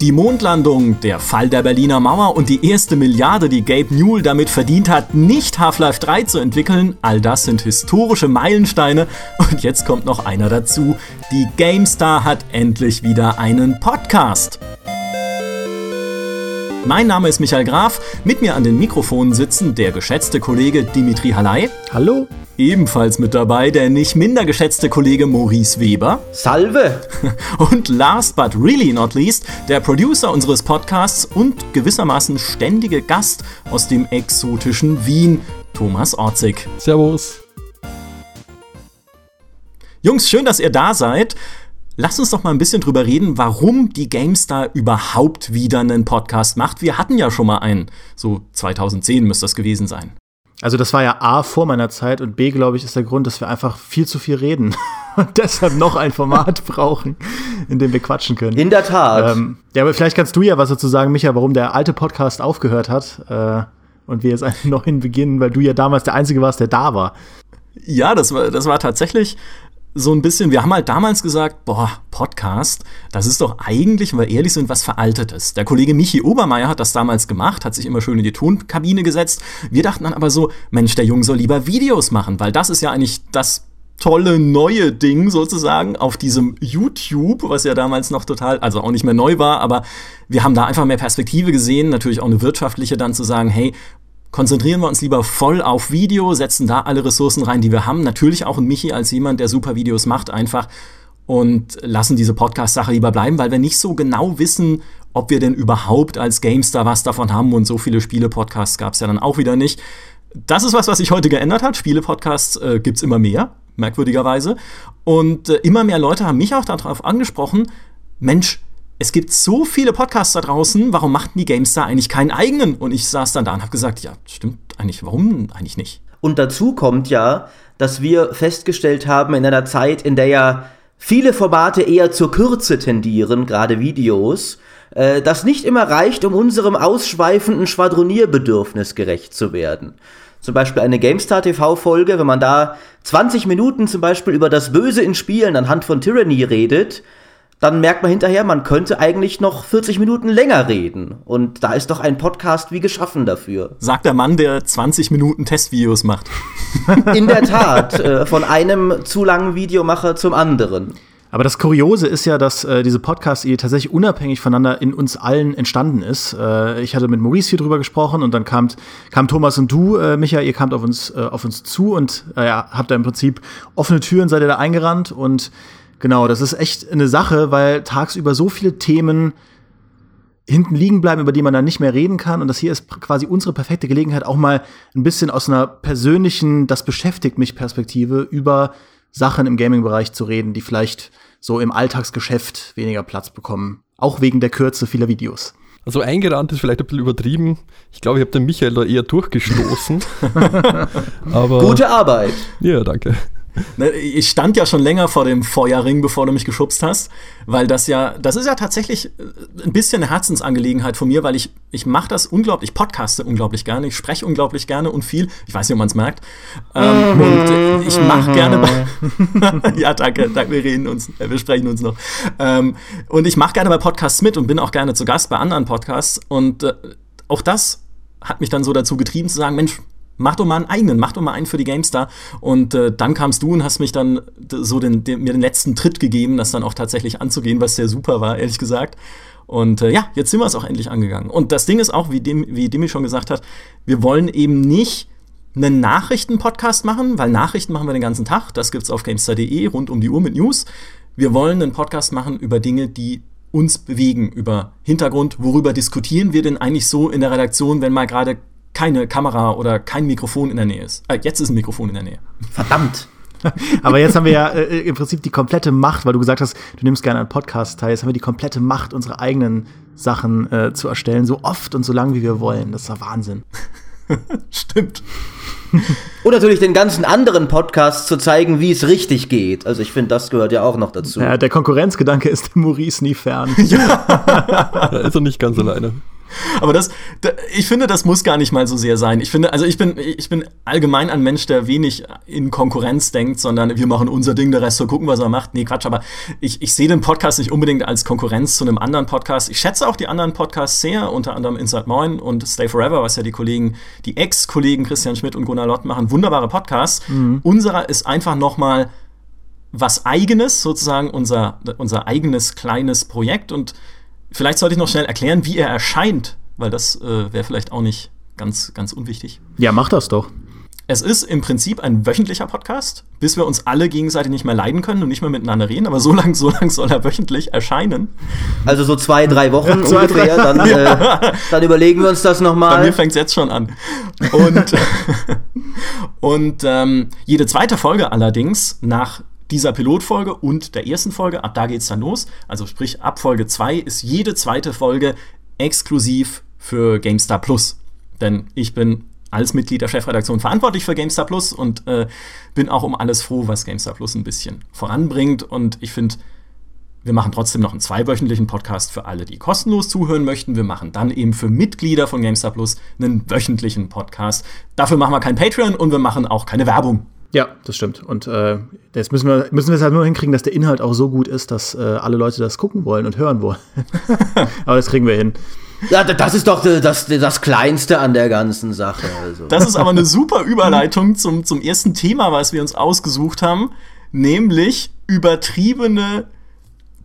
Die Mondlandung, der Fall der Berliner Mauer und die erste Milliarde, die Gabe Newell damit verdient hat, nicht Half-Life 3 zu entwickeln, all das sind historische Meilensteine. Und jetzt kommt noch einer dazu. Die GameStar hat endlich wieder einen Podcast. Mein Name ist Michael Graf. Mit mir an den Mikrofonen sitzen der geschätzte Kollege Dimitri Halei. Hallo. Ebenfalls mit dabei der nicht minder geschätzte Kollege Maurice Weber. Salve. Und last but really not least, der Producer unseres Podcasts und gewissermaßen ständige Gast aus dem exotischen Wien, Thomas Orzig. Servus. Jungs, schön, dass ihr da seid. Lass uns doch mal ein bisschen drüber reden, warum die GameStar überhaupt wieder einen Podcast macht. Wir hatten ja schon mal einen, so 2010 müsste das gewesen sein. Also das war ja A vor meiner Zeit und B, glaube ich, ist der Grund, dass wir einfach viel zu viel reden und deshalb noch ein Format brauchen, in dem wir quatschen können. In der Tat. Ähm, ja, aber vielleicht kannst du ja was dazu sagen, Micha, warum der alte Podcast aufgehört hat äh, und wir jetzt einen neuen beginnen, weil du ja damals der Einzige warst, der da war. Ja, das war, das war tatsächlich so ein bisschen, wir haben halt damals gesagt, boah, Podcast, das ist doch eigentlich, wir ehrlich sind, was Veraltetes. Der Kollege Michi Obermeier hat das damals gemacht, hat sich immer schön in die Tonkabine gesetzt. Wir dachten dann aber so, Mensch, der Junge soll lieber Videos machen, weil das ist ja eigentlich das tolle neue Ding sozusagen auf diesem YouTube, was ja damals noch total, also auch nicht mehr neu war, aber wir haben da einfach mehr Perspektive gesehen, natürlich auch eine wirtschaftliche dann zu sagen, hey, konzentrieren wir uns lieber voll auf Video, setzen da alle Ressourcen rein, die wir haben. Natürlich auch in Michi als jemand, der super Videos macht, einfach und lassen diese Podcast-Sache lieber bleiben, weil wir nicht so genau wissen, ob wir denn überhaupt als GameStar was davon haben und so viele Spiele-Podcasts gab es ja dann auch wieder nicht. Das ist was, was sich heute geändert hat. Spiele-Podcasts äh, gibt es immer mehr, merkwürdigerweise. Und äh, immer mehr Leute haben mich auch darauf angesprochen, Mensch, es gibt so viele Podcasts da draußen, warum machten die GameStar eigentlich keinen eigenen? Und ich saß dann da und habe gesagt, ja, stimmt eigentlich, warum eigentlich nicht? Und dazu kommt ja, dass wir festgestellt haben, in einer Zeit, in der ja viele Formate eher zur Kürze tendieren, gerade Videos, äh, das nicht immer reicht, um unserem ausschweifenden Schwadronierbedürfnis gerecht zu werden. Zum Beispiel eine GameStar TV-Folge, wenn man da 20 Minuten zum Beispiel über das Böse in Spielen anhand von Tyranny redet, dann merkt man hinterher, man könnte eigentlich noch 40 Minuten länger reden. Und da ist doch ein Podcast wie geschaffen dafür. Sagt der Mann, der 20 Minuten Testvideos macht. In der Tat, äh, von einem zu langen Videomacher zum anderen. Aber das Kuriose ist ja, dass äh, diese Podcast-Idee tatsächlich unabhängig voneinander in uns allen entstanden ist. Äh, ich hatte mit Maurice viel drüber gesprochen und dann kam, kam Thomas und du, äh, Micha, ihr kamt auf uns, äh, auf uns zu und äh, ja, habt da im Prinzip offene Türen, seid ihr da eingerannt und Genau, das ist echt eine Sache, weil tagsüber so viele Themen hinten liegen bleiben, über die man dann nicht mehr reden kann. Und das hier ist quasi unsere perfekte Gelegenheit, auch mal ein bisschen aus einer persönlichen, das beschäftigt mich Perspektive über Sachen im Gaming-Bereich zu reden, die vielleicht so im Alltagsgeschäft weniger Platz bekommen. Auch wegen der Kürze vieler Videos. Also eingerannt ist vielleicht ein bisschen übertrieben. Ich glaube, ich habe den Michael da eher durchgestoßen. Aber Gute Arbeit. Ja, danke. Ne, ich stand ja schon länger vor dem Feuerring, bevor du mich geschubst hast, weil das ja, das ist ja tatsächlich äh, ein bisschen eine Herzensangelegenheit von mir, weil ich, ich mache das unglaublich, ich podcaste unglaublich gerne, ich spreche unglaublich gerne und viel. Ich weiß nicht, ob man es merkt. Ähm, mhm. und ich mache gerne. ja, danke, danke, wir reden uns, äh, wir sprechen uns noch. Ähm, und ich mache gerne bei Podcasts mit und bin auch gerne zu Gast bei anderen Podcasts. Und äh, auch das hat mich dann so dazu getrieben zu sagen, Mensch, mach doch mal einen eigenen, mach doch mal einen für die GameStar. Und äh, dann kamst du und hast mich dann so den, den, mir den letzten Tritt gegeben, das dann auch tatsächlich anzugehen, was sehr super war, ehrlich gesagt. Und äh, ja, jetzt sind wir es auch endlich angegangen. Und das Ding ist auch, wie, dem, wie Demi schon gesagt hat, wir wollen eben nicht einen Nachrichten-Podcast machen, weil Nachrichten machen wir den ganzen Tag. Das gibt's auf gamestar.de rund um die Uhr mit News. Wir wollen einen Podcast machen über Dinge, die uns bewegen, über Hintergrund, worüber diskutieren wir denn eigentlich so in der Redaktion, wenn mal gerade keine Kamera oder kein Mikrofon in der Nähe ist. Äh, jetzt ist ein Mikrofon in der Nähe. Verdammt. Aber jetzt haben wir ja äh, im Prinzip die komplette Macht, weil du gesagt hast, du nimmst gerne an Podcast teil. Jetzt haben wir die komplette Macht, unsere eigenen Sachen äh, zu erstellen, so oft und so lang wie wir wollen. Das ist ja Wahnsinn. Stimmt. und natürlich den ganzen anderen Podcasts zu zeigen, wie es richtig geht. Also ich finde, das gehört ja auch noch dazu. Ja, der Konkurrenzgedanke ist Maurice nie fern. ja. da ist er nicht ganz alleine. Aber das, da, ich finde, das muss gar nicht mal so sehr sein. Ich finde, also ich bin, ich bin allgemein ein Mensch, der wenig in Konkurrenz denkt, sondern wir machen unser Ding, der Rest soll gucken, was er macht. Nee, Quatsch, aber ich, ich sehe den Podcast nicht unbedingt als Konkurrenz zu einem anderen Podcast. Ich schätze auch die anderen Podcasts sehr, unter anderem Inside Moin und Stay Forever, was ja die Kollegen, die Ex-Kollegen Christian Schmidt und Gunnar Lott machen. Wunderbare Podcasts. Mhm. Unserer ist einfach noch mal was eigenes, sozusagen unser, unser eigenes kleines Projekt und Vielleicht sollte ich noch schnell erklären, wie er erscheint, weil das äh, wäre vielleicht auch nicht ganz, ganz unwichtig. Ja, mach das doch. Es ist im Prinzip ein wöchentlicher Podcast, bis wir uns alle gegenseitig nicht mehr leiden können und nicht mehr miteinander reden. Aber so lang, so lang soll er wöchentlich erscheinen. Also so zwei, drei Wochen zwei, ungefähr. Drei. Dann, äh, dann, überlegen wir uns das nochmal. Bei mir fängt es jetzt schon an. Und, und ähm, jede zweite Folge allerdings nach dieser Pilotfolge und der ersten Folge, ab da geht's dann los. Also sprich, ab Folge 2 ist jede zweite Folge exklusiv für GameStar Plus. Denn ich bin als Mitglied der Chefredaktion verantwortlich für GameStar Plus und äh, bin auch um alles froh, was GameStar Plus ein bisschen voranbringt. Und ich finde, wir machen trotzdem noch einen zweiwöchentlichen Podcast für alle, die kostenlos zuhören möchten. Wir machen dann eben für Mitglieder von GameStar Plus einen wöchentlichen Podcast. Dafür machen wir kein Patreon und wir machen auch keine Werbung. Ja, das stimmt. Und äh, jetzt müssen wir, müssen wir es halt nur hinkriegen, dass der Inhalt auch so gut ist, dass äh, alle Leute das gucken wollen und hören wollen. Aber das kriegen wir hin. Ja, das ist doch das, das Kleinste an der ganzen Sache. Also. Das ist aber eine super Überleitung zum, zum ersten Thema, was wir uns ausgesucht haben, nämlich übertriebene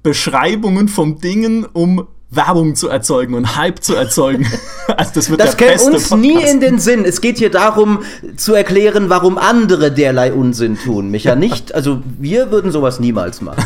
Beschreibungen von Dingen, um Werbung zu erzeugen und Hype zu erzeugen. also das wird das käme uns Podcast. nie in den Sinn. Es geht hier darum, zu erklären, warum andere derlei Unsinn tun. Micha nicht. Also wir würden sowas niemals machen.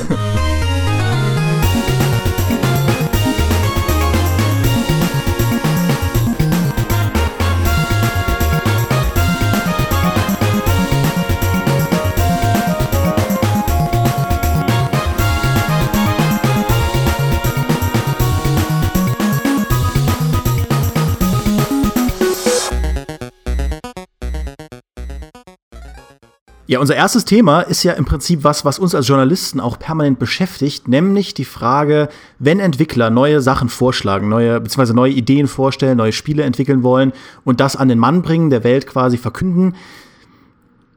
Ja, unser erstes Thema ist ja im Prinzip was, was uns als Journalisten auch permanent beschäftigt, nämlich die Frage, wenn Entwickler neue Sachen vorschlagen, neue beziehungsweise neue Ideen vorstellen, neue Spiele entwickeln wollen und das an den Mann bringen, der Welt quasi verkünden,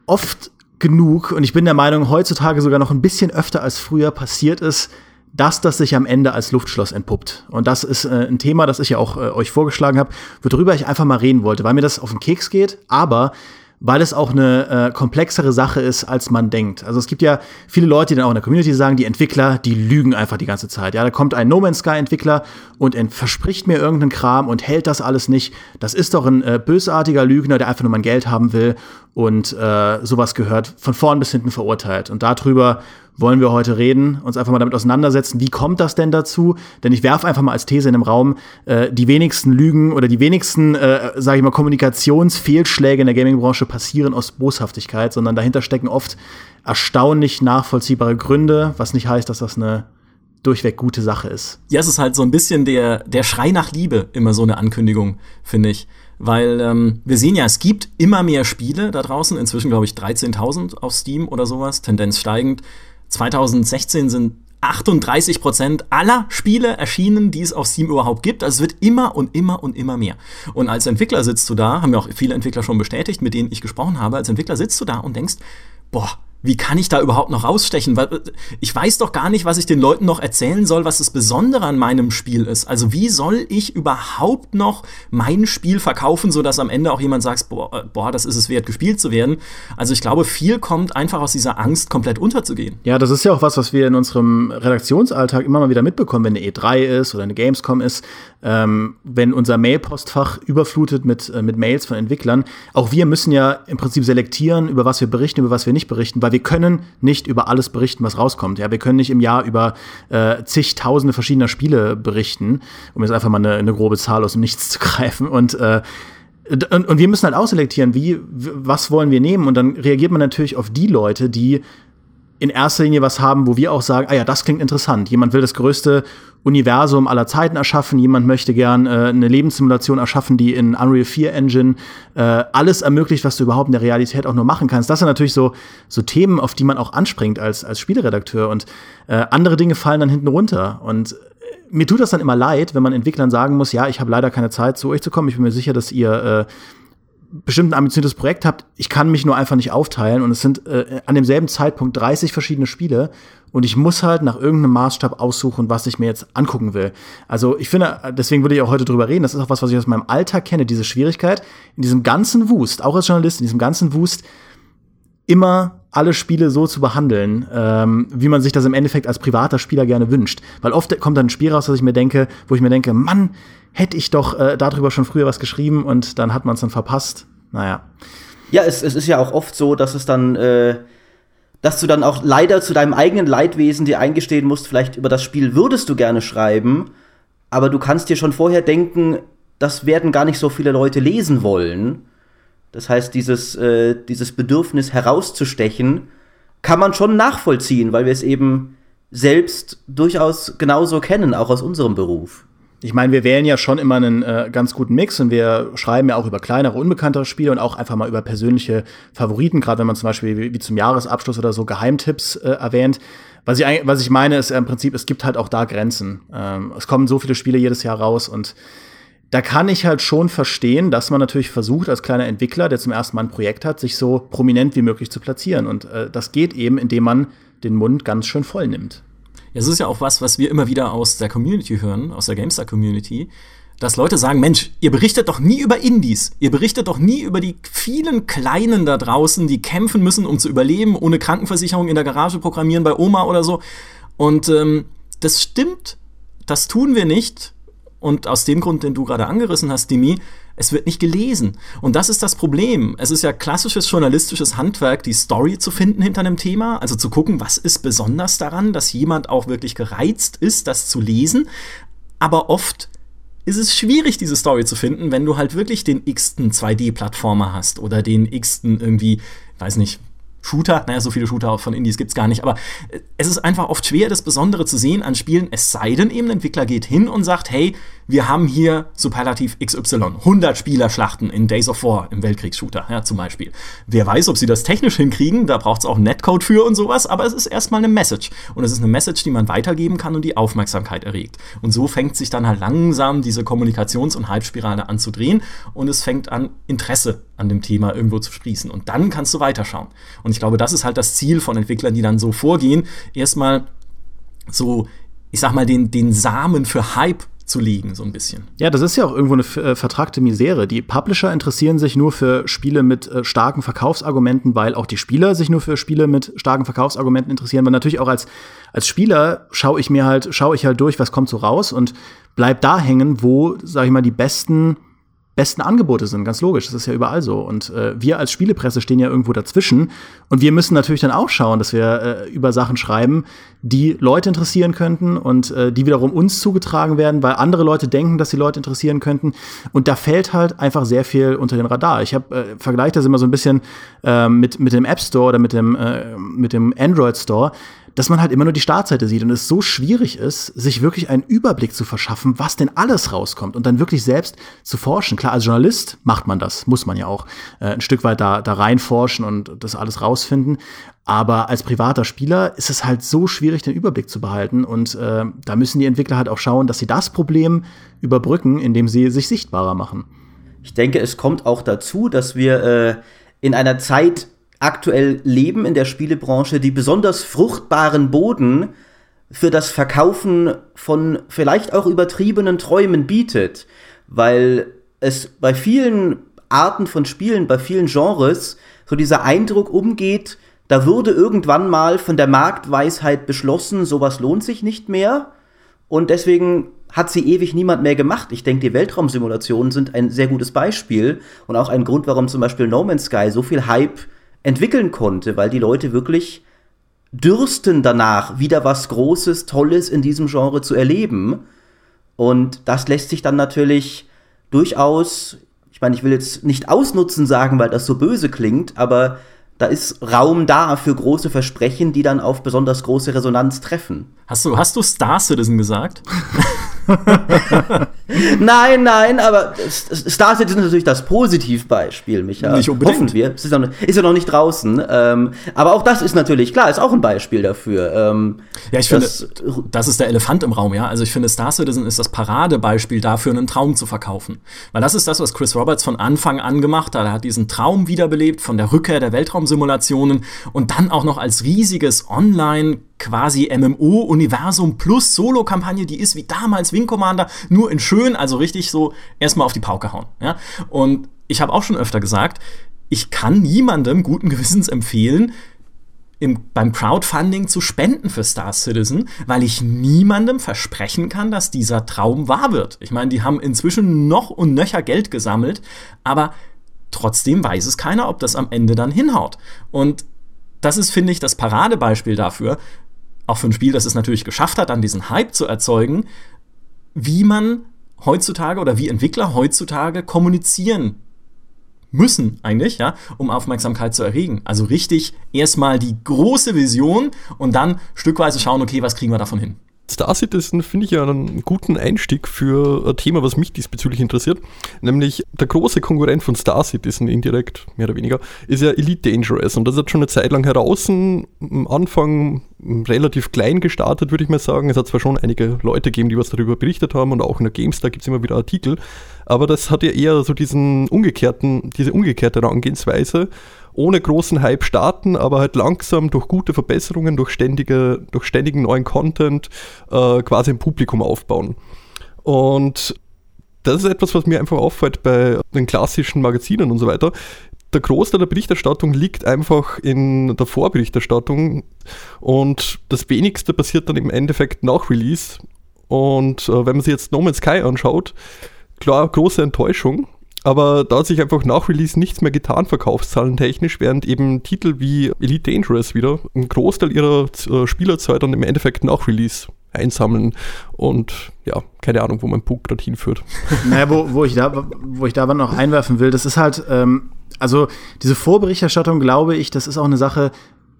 oft genug und ich bin der Meinung, heutzutage sogar noch ein bisschen öfter als früher passiert ist, dass das sich am Ende als Luftschloss entpuppt. Und das ist äh, ein Thema, das ich ja auch äh, euch vorgeschlagen habe, worüber ich einfach mal reden wollte, weil mir das auf den Keks geht, aber weil es auch eine äh, komplexere Sache ist, als man denkt. Also es gibt ja viele Leute, die dann auch in der Community sagen, die Entwickler, die lügen einfach die ganze Zeit. Ja, da kommt ein No Man's Sky Entwickler und verspricht mir irgendeinen Kram und hält das alles nicht. Das ist doch ein äh, bösartiger Lügner, der einfach nur mein Geld haben will und äh, sowas gehört von vorn bis hinten verurteilt. Und darüber wollen wir heute reden, uns einfach mal damit auseinandersetzen, wie kommt das denn dazu? Denn ich werfe einfach mal als These in den Raum, äh, die wenigsten Lügen oder die wenigsten, äh, sage ich mal, Kommunikationsfehlschläge in der Gaming-Branche passieren aus Boshaftigkeit, sondern dahinter stecken oft erstaunlich nachvollziehbare Gründe, was nicht heißt, dass das eine durchweg gute Sache ist. Ja, es ist halt so ein bisschen der, der Schrei nach Liebe, immer so eine Ankündigung, finde ich. Weil ähm, wir sehen ja, es gibt immer mehr Spiele da draußen, inzwischen glaube ich 13.000 auf Steam oder sowas, Tendenz steigend. 2016 sind 38 Prozent aller Spiele erschienen, die es auf Steam überhaupt gibt. Also es wird immer und immer und immer mehr. Und als Entwickler sitzt du da, haben ja auch viele Entwickler schon bestätigt, mit denen ich gesprochen habe, als Entwickler sitzt du da und denkst, boah, wie kann ich da überhaupt noch rausstechen? Weil ich weiß doch gar nicht, was ich den Leuten noch erzählen soll, was das Besondere an meinem Spiel ist. Also wie soll ich überhaupt noch mein Spiel verkaufen, sodass am Ende auch jemand sagt, boah, äh, boah, das ist es wert, gespielt zu werden. Also ich glaube, viel kommt einfach aus dieser Angst, komplett unterzugehen. Ja, das ist ja auch was, was wir in unserem Redaktionsalltag immer mal wieder mitbekommen, wenn eine E3 ist oder eine Gamescom ist, ähm, wenn unser Mailpostfach überflutet mit, äh, mit Mails von Entwicklern. Auch wir müssen ja im Prinzip selektieren, über was wir berichten, über was wir nicht berichten, weil wir können nicht über alles berichten, was rauskommt. Ja, wir können nicht im Jahr über äh, zigtausende verschiedener Spiele berichten, um jetzt einfach mal eine, eine grobe Zahl aus dem Nichts zu greifen. Und äh, und, und wir müssen halt ausselektieren, wie, was wollen wir nehmen? Und dann reagiert man natürlich auf die Leute, die in erster Linie was haben, wo wir auch sagen, ah ja, das klingt interessant. Jemand will das größte Universum aller Zeiten erschaffen, jemand möchte gern äh, eine Lebenssimulation erschaffen, die in Unreal 4 Engine äh, alles ermöglicht, was du überhaupt in der Realität auch nur machen kannst. Das sind natürlich so, so Themen, auf die man auch anspringt als, als Spieleredakteur und äh, andere Dinge fallen dann hinten runter und mir tut das dann immer leid, wenn man Entwicklern sagen muss, ja, ich habe leider keine Zeit, zu euch zu kommen. Ich bin mir sicher, dass ihr äh, bestimmt ein ambitioniertes Projekt habt. Ich kann mich nur einfach nicht aufteilen und es sind äh, an demselben Zeitpunkt 30 verschiedene Spiele und ich muss halt nach irgendeinem Maßstab aussuchen, was ich mir jetzt angucken will. Also ich finde, deswegen würde ich auch heute drüber reden. Das ist auch was, was ich aus meinem Alltag kenne, diese Schwierigkeit in diesem ganzen Wust, auch als Journalist, in diesem ganzen Wust immer alle Spiele so zu behandeln, ähm, wie man sich das im Endeffekt als privater Spieler gerne wünscht. Weil oft kommt dann ein Spiel raus, was ich mir denke, wo ich mir denke, Mann, hätte ich doch äh, darüber schon früher was geschrieben und dann hat man es dann verpasst. Naja. Ja, es, es ist ja auch oft so, dass es dann, äh, dass du dann auch leider zu deinem eigenen Leidwesen dir eingestehen musst, vielleicht über das Spiel würdest du gerne schreiben, aber du kannst dir schon vorher denken, das werden gar nicht so viele Leute lesen wollen. Das heißt, dieses, äh, dieses Bedürfnis herauszustechen, kann man schon nachvollziehen, weil wir es eben selbst durchaus genauso kennen, auch aus unserem Beruf. Ich meine, wir wählen ja schon immer einen äh, ganz guten Mix und wir schreiben ja auch über kleinere, unbekanntere Spiele und auch einfach mal über persönliche Favoriten, gerade wenn man zum Beispiel wie, wie, zum Jahresabschluss oder so Geheimtipps äh, erwähnt. Was ich, was ich meine, ist im Prinzip, es gibt halt auch da Grenzen. Ähm, es kommen so viele Spiele jedes Jahr raus und da kann ich halt schon verstehen, dass man natürlich versucht, als kleiner Entwickler, der zum ersten Mal ein Projekt hat, sich so prominent wie möglich zu platzieren. Und äh, das geht eben, indem man den Mund ganz schön voll nimmt. Es ist ja auch was, was wir immer wieder aus der Community hören, aus der GameStar-Community, dass Leute sagen, Mensch, ihr berichtet doch nie über Indies. Ihr berichtet doch nie über die vielen Kleinen da draußen, die kämpfen müssen, um zu überleben, ohne Krankenversicherung in der Garage programmieren bei Oma oder so. Und ähm, das stimmt, das tun wir nicht, und aus dem Grund, den du gerade angerissen hast, Dimi, es wird nicht gelesen. Und das ist das Problem. Es ist ja klassisches journalistisches Handwerk, die Story zu finden hinter einem Thema, also zu gucken, was ist besonders daran, dass jemand auch wirklich gereizt ist, das zu lesen. Aber oft ist es schwierig, diese Story zu finden, wenn du halt wirklich den x-ten 2D-Plattformer hast oder den x-ten irgendwie, weiß nicht, Shooter, naja, so viele Shooter von Indies gibt's gar nicht, aber äh, es ist einfach oft schwer, das Besondere zu sehen an Spielen, es sei denn eben, ein Entwickler geht hin und sagt, hey, wir haben hier Superlativ XY, 100 Spielerschlachten in Days of War im Weltkriegsshooter, ja, zum Beispiel. Wer weiß, ob sie das technisch hinkriegen, da braucht's auch Netcode für und sowas, aber es ist erstmal eine Message. Und es ist eine Message, die man weitergeben kann und die Aufmerksamkeit erregt. Und so fängt sich dann halt langsam diese Kommunikations- und Hype-Spirale an zu drehen und es fängt an, Interesse an dem Thema irgendwo zu sprießen. Und dann kannst du weiterschauen. Und ich glaube, das ist halt das Ziel von Entwicklern, die dann so vorgehen. Erstmal so, ich sag mal, den, den Samen für Hype zu legen, so ein bisschen. Ja, das ist ja auch irgendwo eine äh, vertragte Misere. Die Publisher interessieren sich nur für Spiele mit äh, starken Verkaufsargumenten, weil auch die Spieler sich nur für Spiele mit starken Verkaufsargumenten interessieren. Weil natürlich auch als, als Spieler schaue ich mir halt, schaue ich halt durch, was kommt so raus und bleib da hängen, wo, sag ich mal, die besten besten Angebote sind, ganz logisch, das ist ja überall so. Und äh, wir als Spielepresse stehen ja irgendwo dazwischen. Und wir müssen natürlich dann auch schauen, dass wir äh, über Sachen schreiben, die Leute interessieren könnten und äh, die wiederum uns zugetragen werden, weil andere Leute denken, dass sie Leute interessieren könnten. Und da fällt halt einfach sehr viel unter den Radar. Ich habe äh, vergleiche das immer so ein bisschen äh, mit, mit dem App Store oder mit dem, äh, mit dem Android Store dass man halt immer nur die Startseite sieht und es so schwierig ist, sich wirklich einen Überblick zu verschaffen, was denn alles rauskommt und dann wirklich selbst zu forschen. Klar, als Journalist macht man das, muss man ja auch äh, ein Stück weit da, da reinforschen und das alles rausfinden. Aber als privater Spieler ist es halt so schwierig, den Überblick zu behalten. Und äh, da müssen die Entwickler halt auch schauen, dass sie das Problem überbrücken, indem sie sich sichtbarer machen. Ich denke, es kommt auch dazu, dass wir äh, in einer Zeit aktuell leben in der Spielebranche, die besonders fruchtbaren Boden für das Verkaufen von vielleicht auch übertriebenen Träumen bietet, weil es bei vielen Arten von Spielen, bei vielen Genres so dieser Eindruck umgeht, da wurde irgendwann mal von der Marktweisheit beschlossen, sowas lohnt sich nicht mehr und deswegen hat sie ewig niemand mehr gemacht. Ich denke, die Weltraumsimulationen sind ein sehr gutes Beispiel und auch ein Grund, warum zum Beispiel No Man's Sky so viel Hype entwickeln konnte, weil die Leute wirklich dürsten danach, wieder was Großes, Tolles in diesem Genre zu erleben. Und das lässt sich dann natürlich durchaus, ich meine, ich will jetzt nicht ausnutzen sagen, weil das so böse klingt, aber da ist Raum da für große Versprechen, die dann auf besonders große Resonanz treffen. Hast du, hast du Star Citizen gesagt? nein, nein, aber Star Citizen ist natürlich das Positivbeispiel, Micha. Nicht unbedingt. Hoffen wir. Es ist, noch, ist ja noch nicht draußen. Ähm, aber auch das ist natürlich, klar, ist auch ein Beispiel dafür. Ähm, ja, ich finde, das ist der Elefant im Raum, ja. Also ich finde, Star Citizen ist das Paradebeispiel dafür, einen Traum zu verkaufen. Weil das ist das, was Chris Roberts von Anfang an gemacht hat. Er hat diesen Traum wiederbelebt von der Rückkehr der Weltraumsimulationen und dann auch noch als riesiges Online- quasi MMO-Universum plus Solo-Kampagne, die ist wie damals Wing Commander, nur in schön, also richtig so erstmal auf die Pauke hauen. Ja? Und ich habe auch schon öfter gesagt, ich kann niemandem guten Gewissens empfehlen, im, beim Crowdfunding zu spenden für Star Citizen, weil ich niemandem versprechen kann, dass dieser Traum wahr wird. Ich meine, die haben inzwischen noch und nöcher Geld gesammelt, aber trotzdem weiß es keiner, ob das am Ende dann hinhaut. Und das ist, finde ich, das Paradebeispiel dafür, auch für ein Spiel, das es natürlich geschafft hat, dann diesen Hype zu erzeugen, wie man heutzutage oder wie Entwickler heutzutage kommunizieren müssen eigentlich, ja, um Aufmerksamkeit zu erregen. Also richtig erstmal die große Vision und dann stückweise schauen, okay, was kriegen wir davon hin? Star Citizen finde ich ja einen guten Einstieg für ein Thema, was mich diesbezüglich interessiert. Nämlich der große Konkurrent von Star Citizen, indirekt mehr oder weniger, ist ja Elite Dangerous. Und das hat schon eine Zeit lang heraus, am Anfang relativ klein gestartet, würde ich mal sagen. Es hat zwar schon einige Leute gegeben, die was darüber berichtet haben und auch in der GameStar gibt es immer wieder Artikel. Aber das hat ja eher so diesen umgekehrten, diese umgekehrte Herangehensweise ohne großen Hype starten, aber halt langsam durch gute Verbesserungen, durch, ständige, durch ständigen neuen Content äh, quasi ein Publikum aufbauen. Und das ist etwas, was mir einfach auffällt bei den klassischen Magazinen und so weiter. Der Großteil der Berichterstattung liegt einfach in der Vorberichterstattung und das wenigste passiert dann im Endeffekt nach Release. Und äh, wenn man sich jetzt No Man's Sky anschaut, klar, große Enttäuschung, aber da hat sich einfach nach Release nichts mehr getan, verkaufszahlen technisch, während eben Titel wie Elite Dangerous wieder einen Großteil ihrer äh, Spielerzeit dann im Endeffekt nach Release einsammeln und ja, keine Ahnung, wo mein Punkt gerade hinführt. Naja, wo, wo, ich da, wo ich da aber noch einwerfen will, das ist halt, ähm, also diese Vorberichterstattung, glaube ich, das ist auch eine Sache,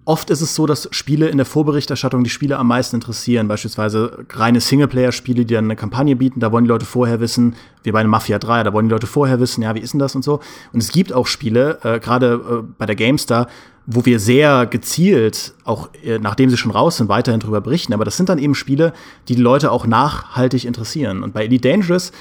Oft ist es so, dass Spiele in der Vorberichterstattung die Spiele am meisten interessieren. Beispielsweise reine Singleplayer-Spiele, die dann eine Kampagne bieten. Da wollen die Leute vorher wissen, wie bei einem Mafia 3, da wollen die Leute vorher wissen, ja, wie ist denn das und so. Und es gibt auch Spiele, äh, gerade äh, bei der GameStar, wo wir sehr gezielt, auch äh, nachdem sie schon raus sind, weiterhin drüber berichten. Aber das sind dann eben Spiele, die die Leute auch nachhaltig interessieren. Und bei Elite Dangerous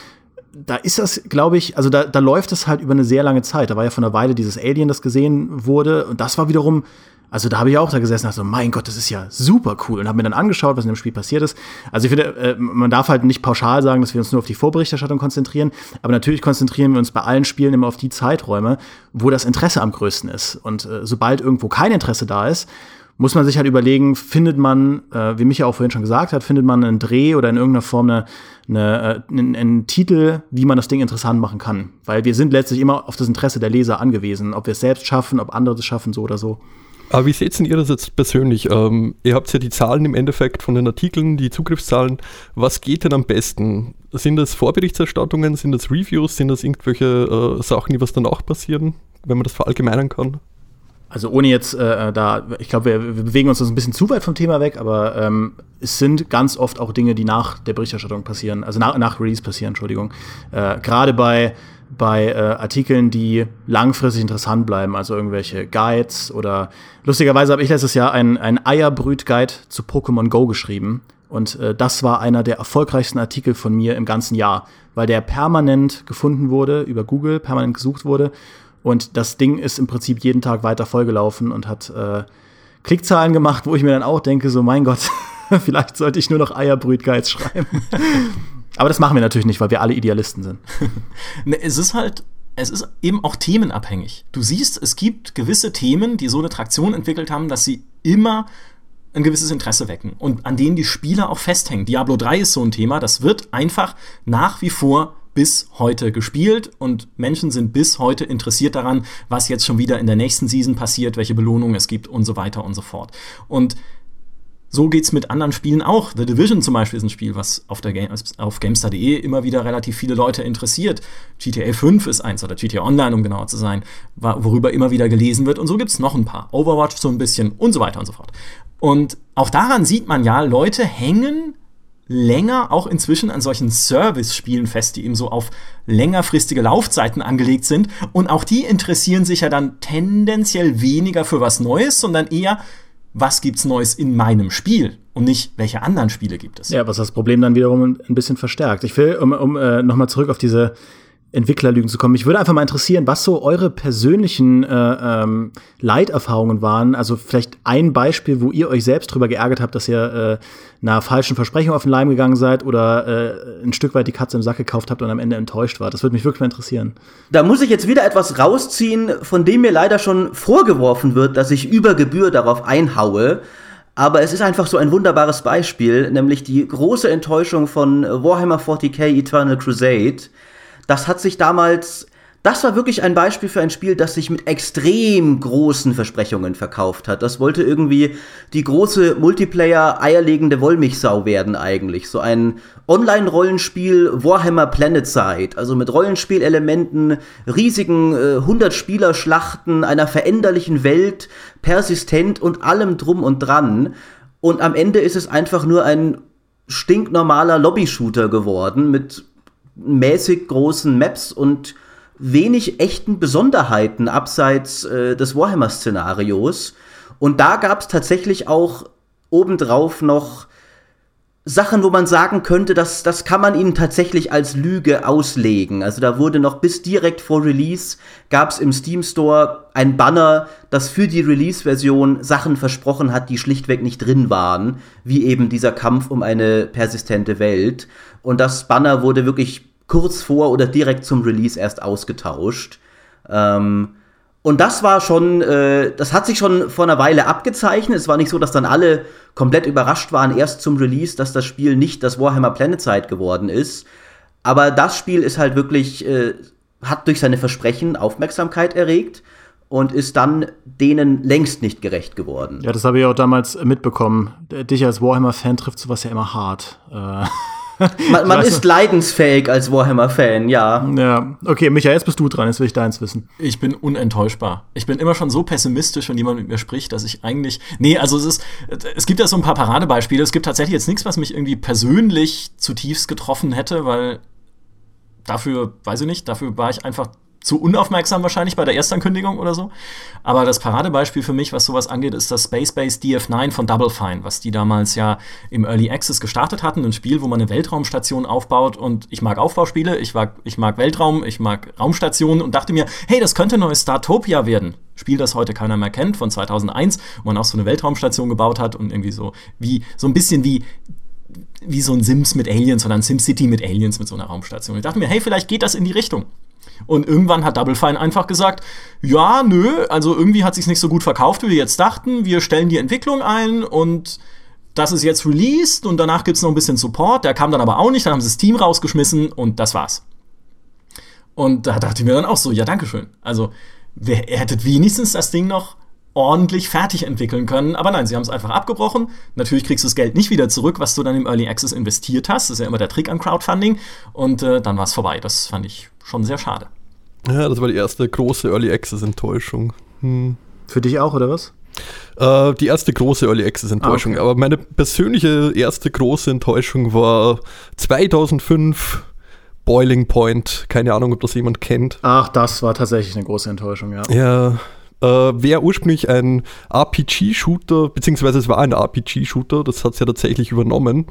da ist das, glaube ich, also da, da läuft es halt über eine sehr lange Zeit. Da war ja von einer Weile dieses Alien, das gesehen wurde. Und das war wiederum also da habe ich auch da gesessen und dachte so, mein Gott, das ist ja super cool. Und habe mir dann angeschaut, was in dem Spiel passiert ist. Also ich finde, äh, man darf halt nicht pauschal sagen, dass wir uns nur auf die Vorberichterstattung konzentrieren. Aber natürlich konzentrieren wir uns bei allen Spielen immer auf die Zeiträume, wo das Interesse am größten ist. Und äh, sobald irgendwo kein Interesse da ist, muss man sich halt überlegen, findet man, äh, wie Micha auch vorhin schon gesagt hat, findet man einen Dreh oder in irgendeiner Form eine, eine, einen, einen Titel, wie man das Ding interessant machen kann. Weil wir sind letztlich immer auf das Interesse der Leser angewiesen, ob wir es selbst schaffen, ob andere es schaffen, so oder so. Aber wie seht ihr das jetzt persönlich? Ähm, ihr habt ja die Zahlen im Endeffekt von den Artikeln, die Zugriffszahlen. Was geht denn am besten? Sind das Vorberichterstattungen, sind das Reviews, sind das irgendwelche äh, Sachen, die was danach passieren, wenn man das verallgemeinern kann? Also ohne jetzt äh, da, ich glaube, wir, wir, bewegen uns ein bisschen zu weit vom Thema weg, aber ähm, es sind ganz oft auch Dinge, die nach der Berichterstattung passieren, also nach, nach Release passieren, Entschuldigung. Äh, Gerade bei bei äh, Artikeln, die langfristig interessant bleiben, also irgendwelche Guides oder lustigerweise habe ich letztes Jahr einen, Eierbrüt-Guide zu Pokémon Go geschrieben. Und äh, das war einer der erfolgreichsten Artikel von mir im ganzen Jahr, weil der permanent gefunden wurde, über Google permanent gesucht wurde. Und das Ding ist im Prinzip jeden Tag weiter vollgelaufen und hat äh, Klickzahlen gemacht, wo ich mir dann auch denke, so mein Gott, vielleicht sollte ich nur noch Eierbrüt-Guides schreiben. Aber das machen wir natürlich nicht, weil wir alle Idealisten sind. ne, es ist halt, es ist eben auch themenabhängig. Du siehst, es gibt gewisse Themen, die so eine Traktion entwickelt haben, dass sie immer ein gewisses Interesse wecken und an denen die Spieler auch festhängen. Diablo 3 ist so ein Thema, das wird einfach nach wie vor bis heute gespielt und Menschen sind bis heute interessiert daran, was jetzt schon wieder in der nächsten Season passiert, welche Belohnungen es gibt und so weiter und so fort. Und so geht's mit anderen Spielen auch. The Division zum Beispiel ist ein Spiel, was auf, der Game, auf GameStar.de immer wieder relativ viele Leute interessiert. GTA 5 ist eins oder GTA Online, um genauer zu sein, worüber immer wieder gelesen wird. Und so gibt's noch ein paar. Overwatch so ein bisschen und so weiter und so fort. Und auch daran sieht man ja, Leute hängen länger auch inzwischen an solchen Service-Spielen fest, die eben so auf längerfristige Laufzeiten angelegt sind. Und auch die interessieren sich ja dann tendenziell weniger für was Neues, sondern eher, was gibt's Neues in meinem Spiel und nicht, welche anderen Spiele gibt es. Ja, was das Problem dann wiederum ein bisschen verstärkt. Ich will, um, um äh, nochmal zurück auf diese Entwicklerlügen zu kommen. Mich würde einfach mal interessieren, was so eure persönlichen äh, ähm, Leiterfahrungen waren. Also vielleicht ein Beispiel, wo ihr euch selbst drüber geärgert habt, dass ihr äh, einer falschen Versprechung auf den Leim gegangen seid oder äh, ein Stück weit die Katze im Sack gekauft habt und am Ende enttäuscht wart. Das würde mich wirklich mal interessieren. Da muss ich jetzt wieder etwas rausziehen, von dem mir leider schon vorgeworfen wird, dass ich über Gebühr darauf einhaue. Aber es ist einfach so ein wunderbares Beispiel, nämlich die große Enttäuschung von Warhammer 40k Eternal Crusade das hat sich damals, das war wirklich ein Beispiel für ein Spiel, das sich mit extrem großen Versprechungen verkauft hat. Das wollte irgendwie die große Multiplayer eierlegende Wollmilchsau werden eigentlich. So ein Online-Rollenspiel Warhammer Planetside, also mit Rollenspielelementen, riesigen äh, 100-Spieler-Schlachten, einer veränderlichen Welt, persistent und allem drum und dran. Und am Ende ist es einfach nur ein stinknormaler Lobby-Shooter geworden mit mäßig großen Maps und wenig echten Besonderheiten abseits äh, des Warhammer-Szenarios. Und da gab es tatsächlich auch obendrauf noch Sachen, wo man sagen könnte, dass das kann man ihnen tatsächlich als Lüge auslegen. Also da wurde noch bis direkt vor Release gab es im Steam Store ein Banner, das für die Release-Version Sachen versprochen hat, die schlichtweg nicht drin waren, wie eben dieser Kampf um eine persistente Welt. Und das Banner wurde wirklich kurz vor oder direkt zum Release erst ausgetauscht. Ähm, und das war schon, äh, das hat sich schon vor einer Weile abgezeichnet. Es war nicht so, dass dann alle komplett überrascht waren erst zum Release, dass das Spiel nicht das Warhammer Planetside geworden ist. Aber das Spiel ist halt wirklich, äh, hat durch seine Versprechen Aufmerksamkeit erregt und ist dann denen längst nicht gerecht geworden. Ja, das habe ich auch damals mitbekommen. Dich als Warhammer-Fan trifft sowas ja immer hart. Äh. Man, man ist leidensfähig als Warhammer-Fan, ja. Ja, okay, Michael, jetzt bist du dran, jetzt will ich deins wissen. Ich bin unenttäuschbar. Ich bin immer schon so pessimistisch, wenn jemand mit mir spricht, dass ich eigentlich. Nee, also es ist. Es gibt ja so ein paar Paradebeispiele. Es gibt tatsächlich jetzt nichts, was mich irgendwie persönlich zutiefst getroffen hätte, weil dafür, weiß ich nicht, dafür war ich einfach zu unaufmerksam wahrscheinlich bei der Erstankündigung oder so. Aber das Paradebeispiel für mich, was sowas angeht, ist das Space Base DF9 von Double Fine, was die damals ja im Early Access gestartet hatten. Ein Spiel, wo man eine Weltraumstation aufbaut. Und ich mag Aufbauspiele, ich mag, ich mag Weltraum, ich mag Raumstationen und dachte mir, hey, das könnte neues Startopia werden. Spiel, das heute keiner mehr kennt, von 2001, wo man auch so eine Weltraumstation gebaut hat und irgendwie so wie so ein bisschen wie wie so ein Sims mit Aliens oder ein SimCity mit Aliens mit so einer Raumstation. Ich dachte mir, hey, vielleicht geht das in die Richtung. Und irgendwann hat Double Fine einfach gesagt, ja, nö, also irgendwie hat sich nicht so gut verkauft, wie wir jetzt dachten. Wir stellen die Entwicklung ein und das ist jetzt released und danach gibt es noch ein bisschen Support. Der kam dann aber auch nicht, dann haben sie das Team rausgeschmissen und das war's. Und da dachte ich mir dann auch so, ja, Dankeschön. Also, ihr hättet wenigstens das Ding noch ordentlich fertig entwickeln können. Aber nein, sie haben es einfach abgebrochen. Natürlich kriegst du das Geld nicht wieder zurück, was du dann im Early Access investiert hast. Das ist ja immer der Trick an Crowdfunding. Und äh, dann war es vorbei. Das fand ich schon sehr schade. Ja, das war die erste große Early Access Enttäuschung. Hm. Für dich auch, oder was? Äh, die erste große Early Access Enttäuschung. Ah, okay. Aber meine persönliche erste große Enttäuschung war 2005 Boiling Point. Keine Ahnung, ob das jemand kennt. Ach, das war tatsächlich eine große Enttäuschung, ja. Ja, äh, wäre ursprünglich ein RPG-Shooter, beziehungsweise es war ein RPG-Shooter, das hat es ja tatsächlich übernommen.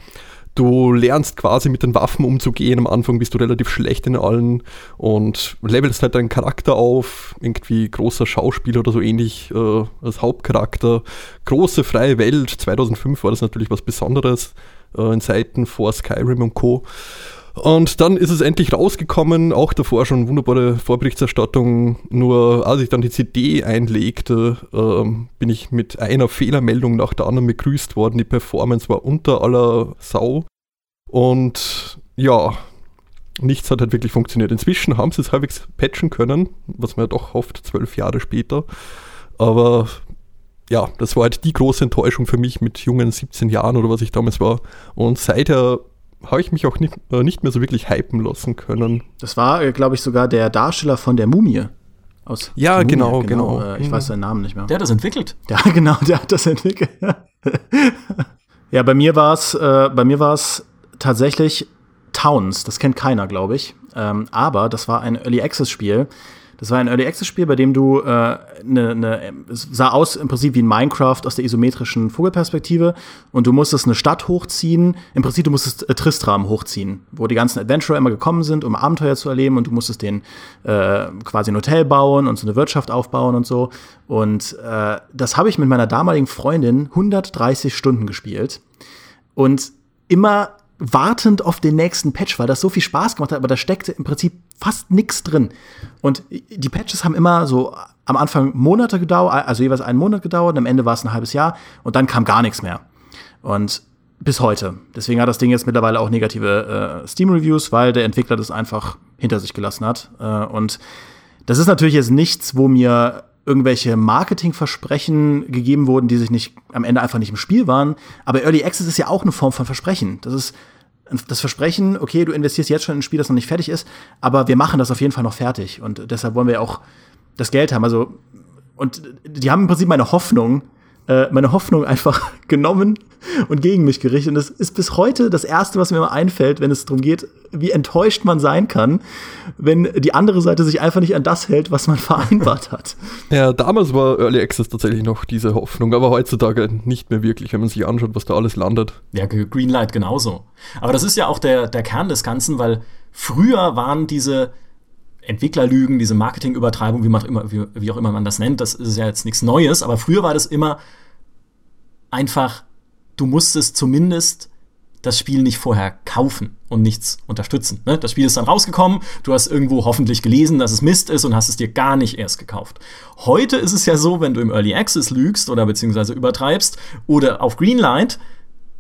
Du lernst quasi mit den Waffen umzugehen. Am Anfang bist du relativ schlecht in allen und levelst halt deinen Charakter auf. Irgendwie großer Schauspieler oder so ähnlich äh, als Hauptcharakter. Große freie Welt. 2005 war das natürlich was Besonderes äh, in Zeiten vor Skyrim und Co. Und dann ist es endlich rausgekommen, auch davor schon wunderbare Vorberichterstattung. Nur als ich dann die CD einlegte, ähm, bin ich mit einer Fehlermeldung nach der anderen begrüßt worden. Die Performance war unter aller Sau. Und ja, nichts hat halt wirklich funktioniert. Inzwischen haben sie es halbwegs patchen können, was man ja doch hofft, zwölf Jahre später. Aber ja, das war halt die große Enttäuschung für mich mit jungen 17 Jahren oder was ich damals war. Und seither habe ich mich auch nicht, äh, nicht mehr so wirklich hypen lassen können. Das war, äh, glaube ich, sogar der Darsteller von der Mumie. Aus ja, Mumie, genau, genau. genau. Äh, ich mhm. weiß seinen Namen nicht mehr. Der hat das entwickelt. Ja, genau, der hat das entwickelt. ja, bei mir war es, äh, bei mir war es tatsächlich Towns. Das kennt keiner, glaube ich. Ähm, aber das war ein Early Access Spiel. Das war ein Early Access Spiel, bei dem du äh, ne, ne, es sah aus im Prinzip wie ein Minecraft aus der isometrischen Vogelperspektive und du musstest eine Stadt hochziehen. Im Prinzip du musstest äh, Tristram hochziehen, wo die ganzen Adventurer immer gekommen sind, um Abenteuer zu erleben und du musstest den äh, quasi ein Hotel bauen und so eine Wirtschaft aufbauen und so. Und äh, das habe ich mit meiner damaligen Freundin 130 Stunden gespielt und immer wartend auf den nächsten Patch, weil das so viel Spaß gemacht hat, aber da steckte im Prinzip fast nichts drin. Und die Patches haben immer so am Anfang Monate gedauert, also jeweils einen Monat gedauert, und am Ende war es ein halbes Jahr und dann kam gar nichts mehr. Und bis heute. Deswegen hat das Ding jetzt mittlerweile auch negative äh, Steam-Reviews, weil der Entwickler das einfach hinter sich gelassen hat. Äh, und das ist natürlich jetzt nichts, wo mir irgendwelche Marketingversprechen gegeben wurden, die sich nicht am Ende einfach nicht im Spiel waren. Aber Early Access ist ja auch eine Form von Versprechen. Das ist das Versprechen, okay, du investierst jetzt schon in ein Spiel, das noch nicht fertig ist, aber wir machen das auf jeden Fall noch fertig. Und deshalb wollen wir auch das Geld haben. Also, und die haben im Prinzip meine Hoffnung, äh, meine Hoffnung einfach genommen und gegen mich gerichtet. Und das ist bis heute das Erste, was mir immer einfällt, wenn es darum geht, wie enttäuscht man sein kann, wenn die andere Seite sich einfach nicht an das hält, was man vereinbart hat. Ja, damals war Early Access tatsächlich noch diese Hoffnung, aber heutzutage nicht mehr wirklich, wenn man sich anschaut, was da alles landet. Ja, Greenlight genauso. Aber das ist ja auch der, der Kern des Ganzen, weil früher waren diese Entwicklerlügen, diese Marketingübertreibung, wie, wie, wie auch immer man das nennt, das ist ja jetzt nichts Neues, aber früher war das immer einfach, du musstest zumindest das Spiel nicht vorher kaufen und nichts unterstützen. Ne? Das Spiel ist dann rausgekommen, du hast irgendwo hoffentlich gelesen, dass es Mist ist und hast es dir gar nicht erst gekauft. Heute ist es ja so, wenn du im Early Access lügst oder beziehungsweise übertreibst oder auf Greenlight,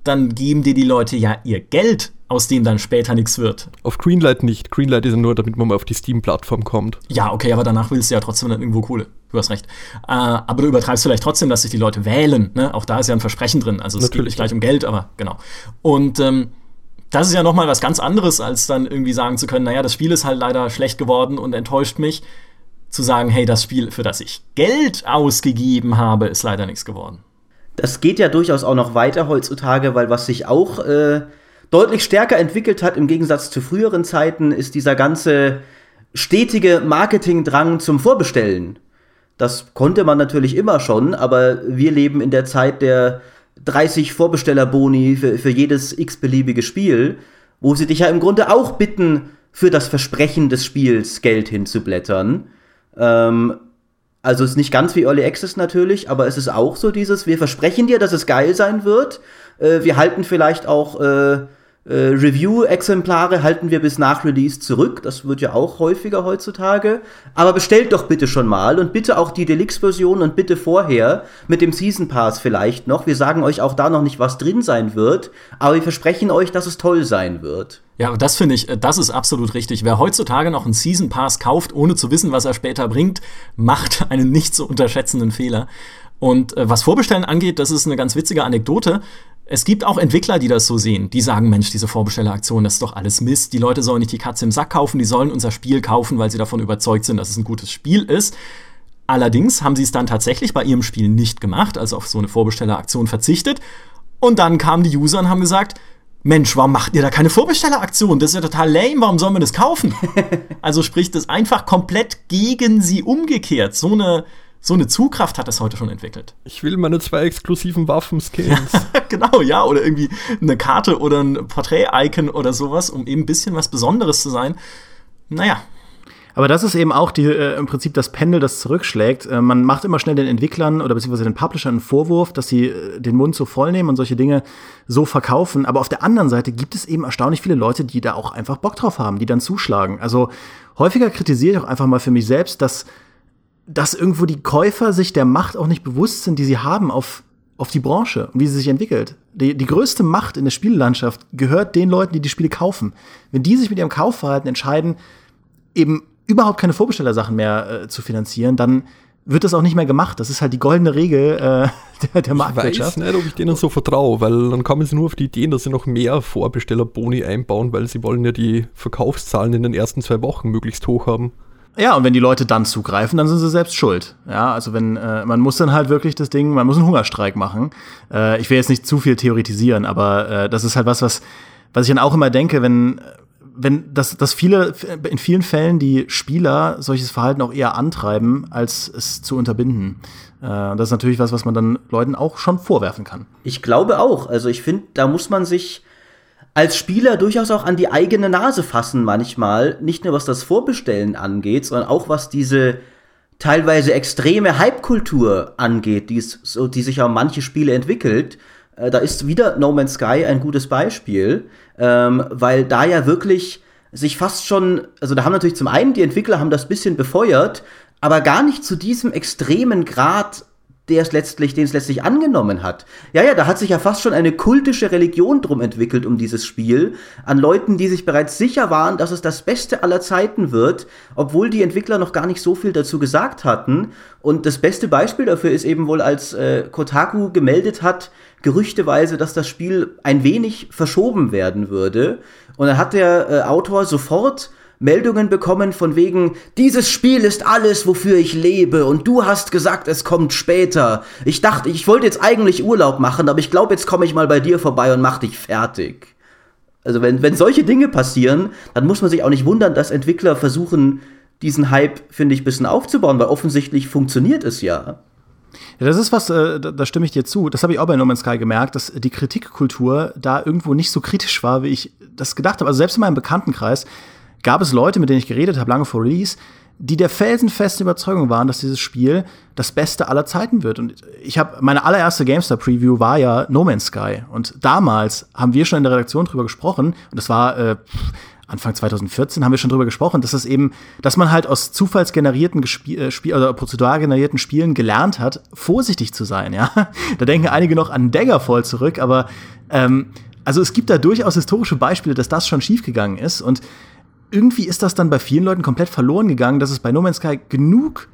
dann geben dir die Leute ja ihr Geld, aus dem dann später nichts wird. Auf Greenlight nicht. Greenlight ist ja nur, damit man mal auf die Steam-Plattform kommt. Ja, okay, aber danach willst du ja trotzdem dann irgendwo Kohle. Du hast recht. Äh, aber du übertreibst vielleicht trotzdem, dass sich die Leute wählen. Ne? Auch da ist ja ein Versprechen drin. Also es geht nicht gleich um Geld, aber genau. Und ähm, das ist ja noch mal was ganz anderes, als dann irgendwie sagen zu können, naja, das Spiel ist halt leider schlecht geworden und enttäuscht mich. Zu sagen, hey, das Spiel, für das ich Geld ausgegeben habe, ist leider nichts geworden. Das geht ja durchaus auch noch weiter heutzutage, weil was sich auch äh, deutlich stärker entwickelt hat im Gegensatz zu früheren Zeiten, ist dieser ganze stetige Marketingdrang zum Vorbestellen. Das konnte man natürlich immer schon, aber wir leben in der Zeit der 30 Vorbestellerboni für, für jedes x-beliebige Spiel, wo sie dich ja im Grunde auch bitten, für das Versprechen des Spiels Geld hinzublättern. Ähm, also ist nicht ganz wie Early Access natürlich, aber es ist auch so dieses, wir versprechen dir, dass es geil sein wird. Äh, wir halten vielleicht auch äh, Review-Exemplare halten wir bis nach Release zurück. Das wird ja auch häufiger heutzutage. Aber bestellt doch bitte schon mal und bitte auch die Deluxe-Version und bitte vorher mit dem Season Pass vielleicht noch. Wir sagen euch auch da noch nicht, was drin sein wird, aber wir versprechen euch, dass es toll sein wird. Ja, das finde ich, das ist absolut richtig. Wer heutzutage noch einen Season Pass kauft, ohne zu wissen, was er später bringt, macht einen nicht zu unterschätzenden Fehler. Und äh, was Vorbestellen angeht, das ist eine ganz witzige Anekdote. Es gibt auch Entwickler, die das so sehen. Die sagen, Mensch, diese Vorbestelleraktion, das ist doch alles Mist. Die Leute sollen nicht die Katze im Sack kaufen, die sollen unser Spiel kaufen, weil sie davon überzeugt sind, dass es ein gutes Spiel ist. Allerdings haben sie es dann tatsächlich bei ihrem Spiel nicht gemacht, also auf so eine Vorbestelleraktion verzichtet. Und dann kamen die User und haben gesagt, Mensch, warum macht ihr da keine Vorbestelleraktion? Das ist ja total lame, warum sollen wir das kaufen? also spricht es einfach komplett gegen sie umgekehrt. So eine, so eine Zugkraft hat es heute schon entwickelt. Ich will meine zwei exklusiven Waffenskins. genau, ja, oder irgendwie eine Karte oder ein Porträt-Icon oder sowas, um eben ein bisschen was Besonderes zu sein. Naja. Aber das ist eben auch die, äh, im Prinzip das Pendel, das zurückschlägt. Äh, man macht immer schnell den Entwicklern oder beziehungsweise den Publishern einen Vorwurf, dass sie äh, den Mund so voll nehmen und solche Dinge so verkaufen. Aber auf der anderen Seite gibt es eben erstaunlich viele Leute, die da auch einfach Bock drauf haben, die dann zuschlagen. Also häufiger kritisiere ich auch einfach mal für mich selbst, dass dass irgendwo die Käufer sich der Macht auch nicht bewusst sind, die sie haben auf, auf die Branche und wie sie sich entwickelt. Die, die größte Macht in der Spiellandschaft gehört den Leuten, die die Spiele kaufen. Wenn die sich mit ihrem Kaufverhalten entscheiden, eben überhaupt keine Vorbestellersachen mehr äh, zu finanzieren, dann wird das auch nicht mehr gemacht. Das ist halt die goldene Regel äh, der, der Marktwirtschaft. Ich weiß nicht, ob ich denen so vertraue, weil dann kommen sie nur auf die Ideen, dass sie noch mehr Vorbesteller-Boni einbauen, weil sie wollen ja die Verkaufszahlen in den ersten zwei Wochen möglichst hoch haben. Ja, und wenn die Leute dann zugreifen, dann sind sie selbst schuld. Ja, also wenn äh, man muss dann halt wirklich das Ding, man muss einen Hungerstreik machen. Äh, ich will jetzt nicht zu viel theoretisieren, aber äh, das ist halt was, was was ich dann auch immer denke, wenn wenn das, das viele, in vielen Fällen die Spieler solches Verhalten auch eher antreiben, als es zu unterbinden. Äh, das ist natürlich was, was man dann Leuten auch schon vorwerfen kann. Ich glaube auch. Also ich finde, da muss man sich als Spieler durchaus auch an die eigene Nase fassen manchmal. Nicht nur was das Vorbestellen angeht, sondern auch was diese teilweise extreme Hype-Kultur angeht, die, so, die sich auch manche Spiele entwickelt. Äh, da ist wieder No Man's Sky ein gutes Beispiel, ähm, weil da ja wirklich sich fast schon, also da haben natürlich zum einen die Entwickler haben das bisschen befeuert, aber gar nicht zu diesem extremen Grad der es letztlich, den es letztlich angenommen hat. Ja, ja, da hat sich ja fast schon eine kultische Religion drum entwickelt um dieses Spiel, an Leuten, die sich bereits sicher waren, dass es das Beste aller Zeiten wird, obwohl die Entwickler noch gar nicht so viel dazu gesagt hatten. Und das beste Beispiel dafür ist eben wohl, als äh, Kotaku gemeldet hat, gerüchteweise, dass das Spiel ein wenig verschoben werden würde. Und dann hat der äh, Autor sofort Meldungen bekommen von wegen, dieses Spiel ist alles, wofür ich lebe und du hast gesagt, es kommt später. Ich dachte, ich wollte jetzt eigentlich Urlaub machen, aber ich glaube, jetzt komme ich mal bei dir vorbei und mach dich fertig. Also wenn, wenn solche Dinge passieren, dann muss man sich auch nicht wundern, dass Entwickler versuchen, diesen Hype, finde ich, ein bisschen aufzubauen, weil offensichtlich funktioniert es ja. Ja, das ist was, äh, da, da stimme ich dir zu. Das habe ich auch bei No Man's Sky gemerkt, dass die Kritikkultur da irgendwo nicht so kritisch war, wie ich das gedacht habe. Also selbst in meinem Bekanntenkreis gab es Leute, mit denen ich geredet habe, lange vor Release, die der felsenfesten Überzeugung waren, dass dieses Spiel das Beste aller Zeiten wird. Und ich habe meine allererste GameStar Preview war ja No Man's Sky und damals haben wir schon in der Redaktion drüber gesprochen und das war äh, Anfang 2014 haben wir schon drüber gesprochen, dass es eben, dass man halt aus zufallsgenerierten Spiel, äh, oder prozedural generierten Spielen gelernt hat, vorsichtig zu sein. Ja, da denken einige noch an Daggerfall zurück, aber ähm, also es gibt da durchaus historische Beispiele, dass das schon schiefgegangen ist und irgendwie ist das dann bei vielen Leuten komplett verloren gegangen, dass es bei No Man's Sky genug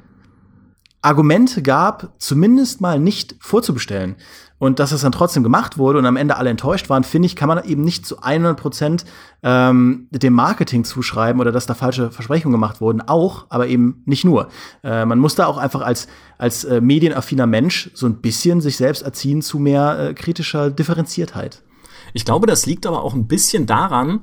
Argumente gab, zumindest mal nicht vorzubestellen. Und dass es dann trotzdem gemacht wurde und am Ende alle enttäuscht waren, finde ich, kann man eben nicht zu 100 Prozent ähm, dem Marketing zuschreiben oder dass da falsche Versprechungen gemacht wurden. Auch, aber eben nicht nur. Äh, man muss da auch einfach als, als äh, medienaffiner Mensch so ein bisschen sich selbst erziehen zu mehr äh, kritischer Differenziertheit. Ich glaube, das liegt aber auch ein bisschen daran,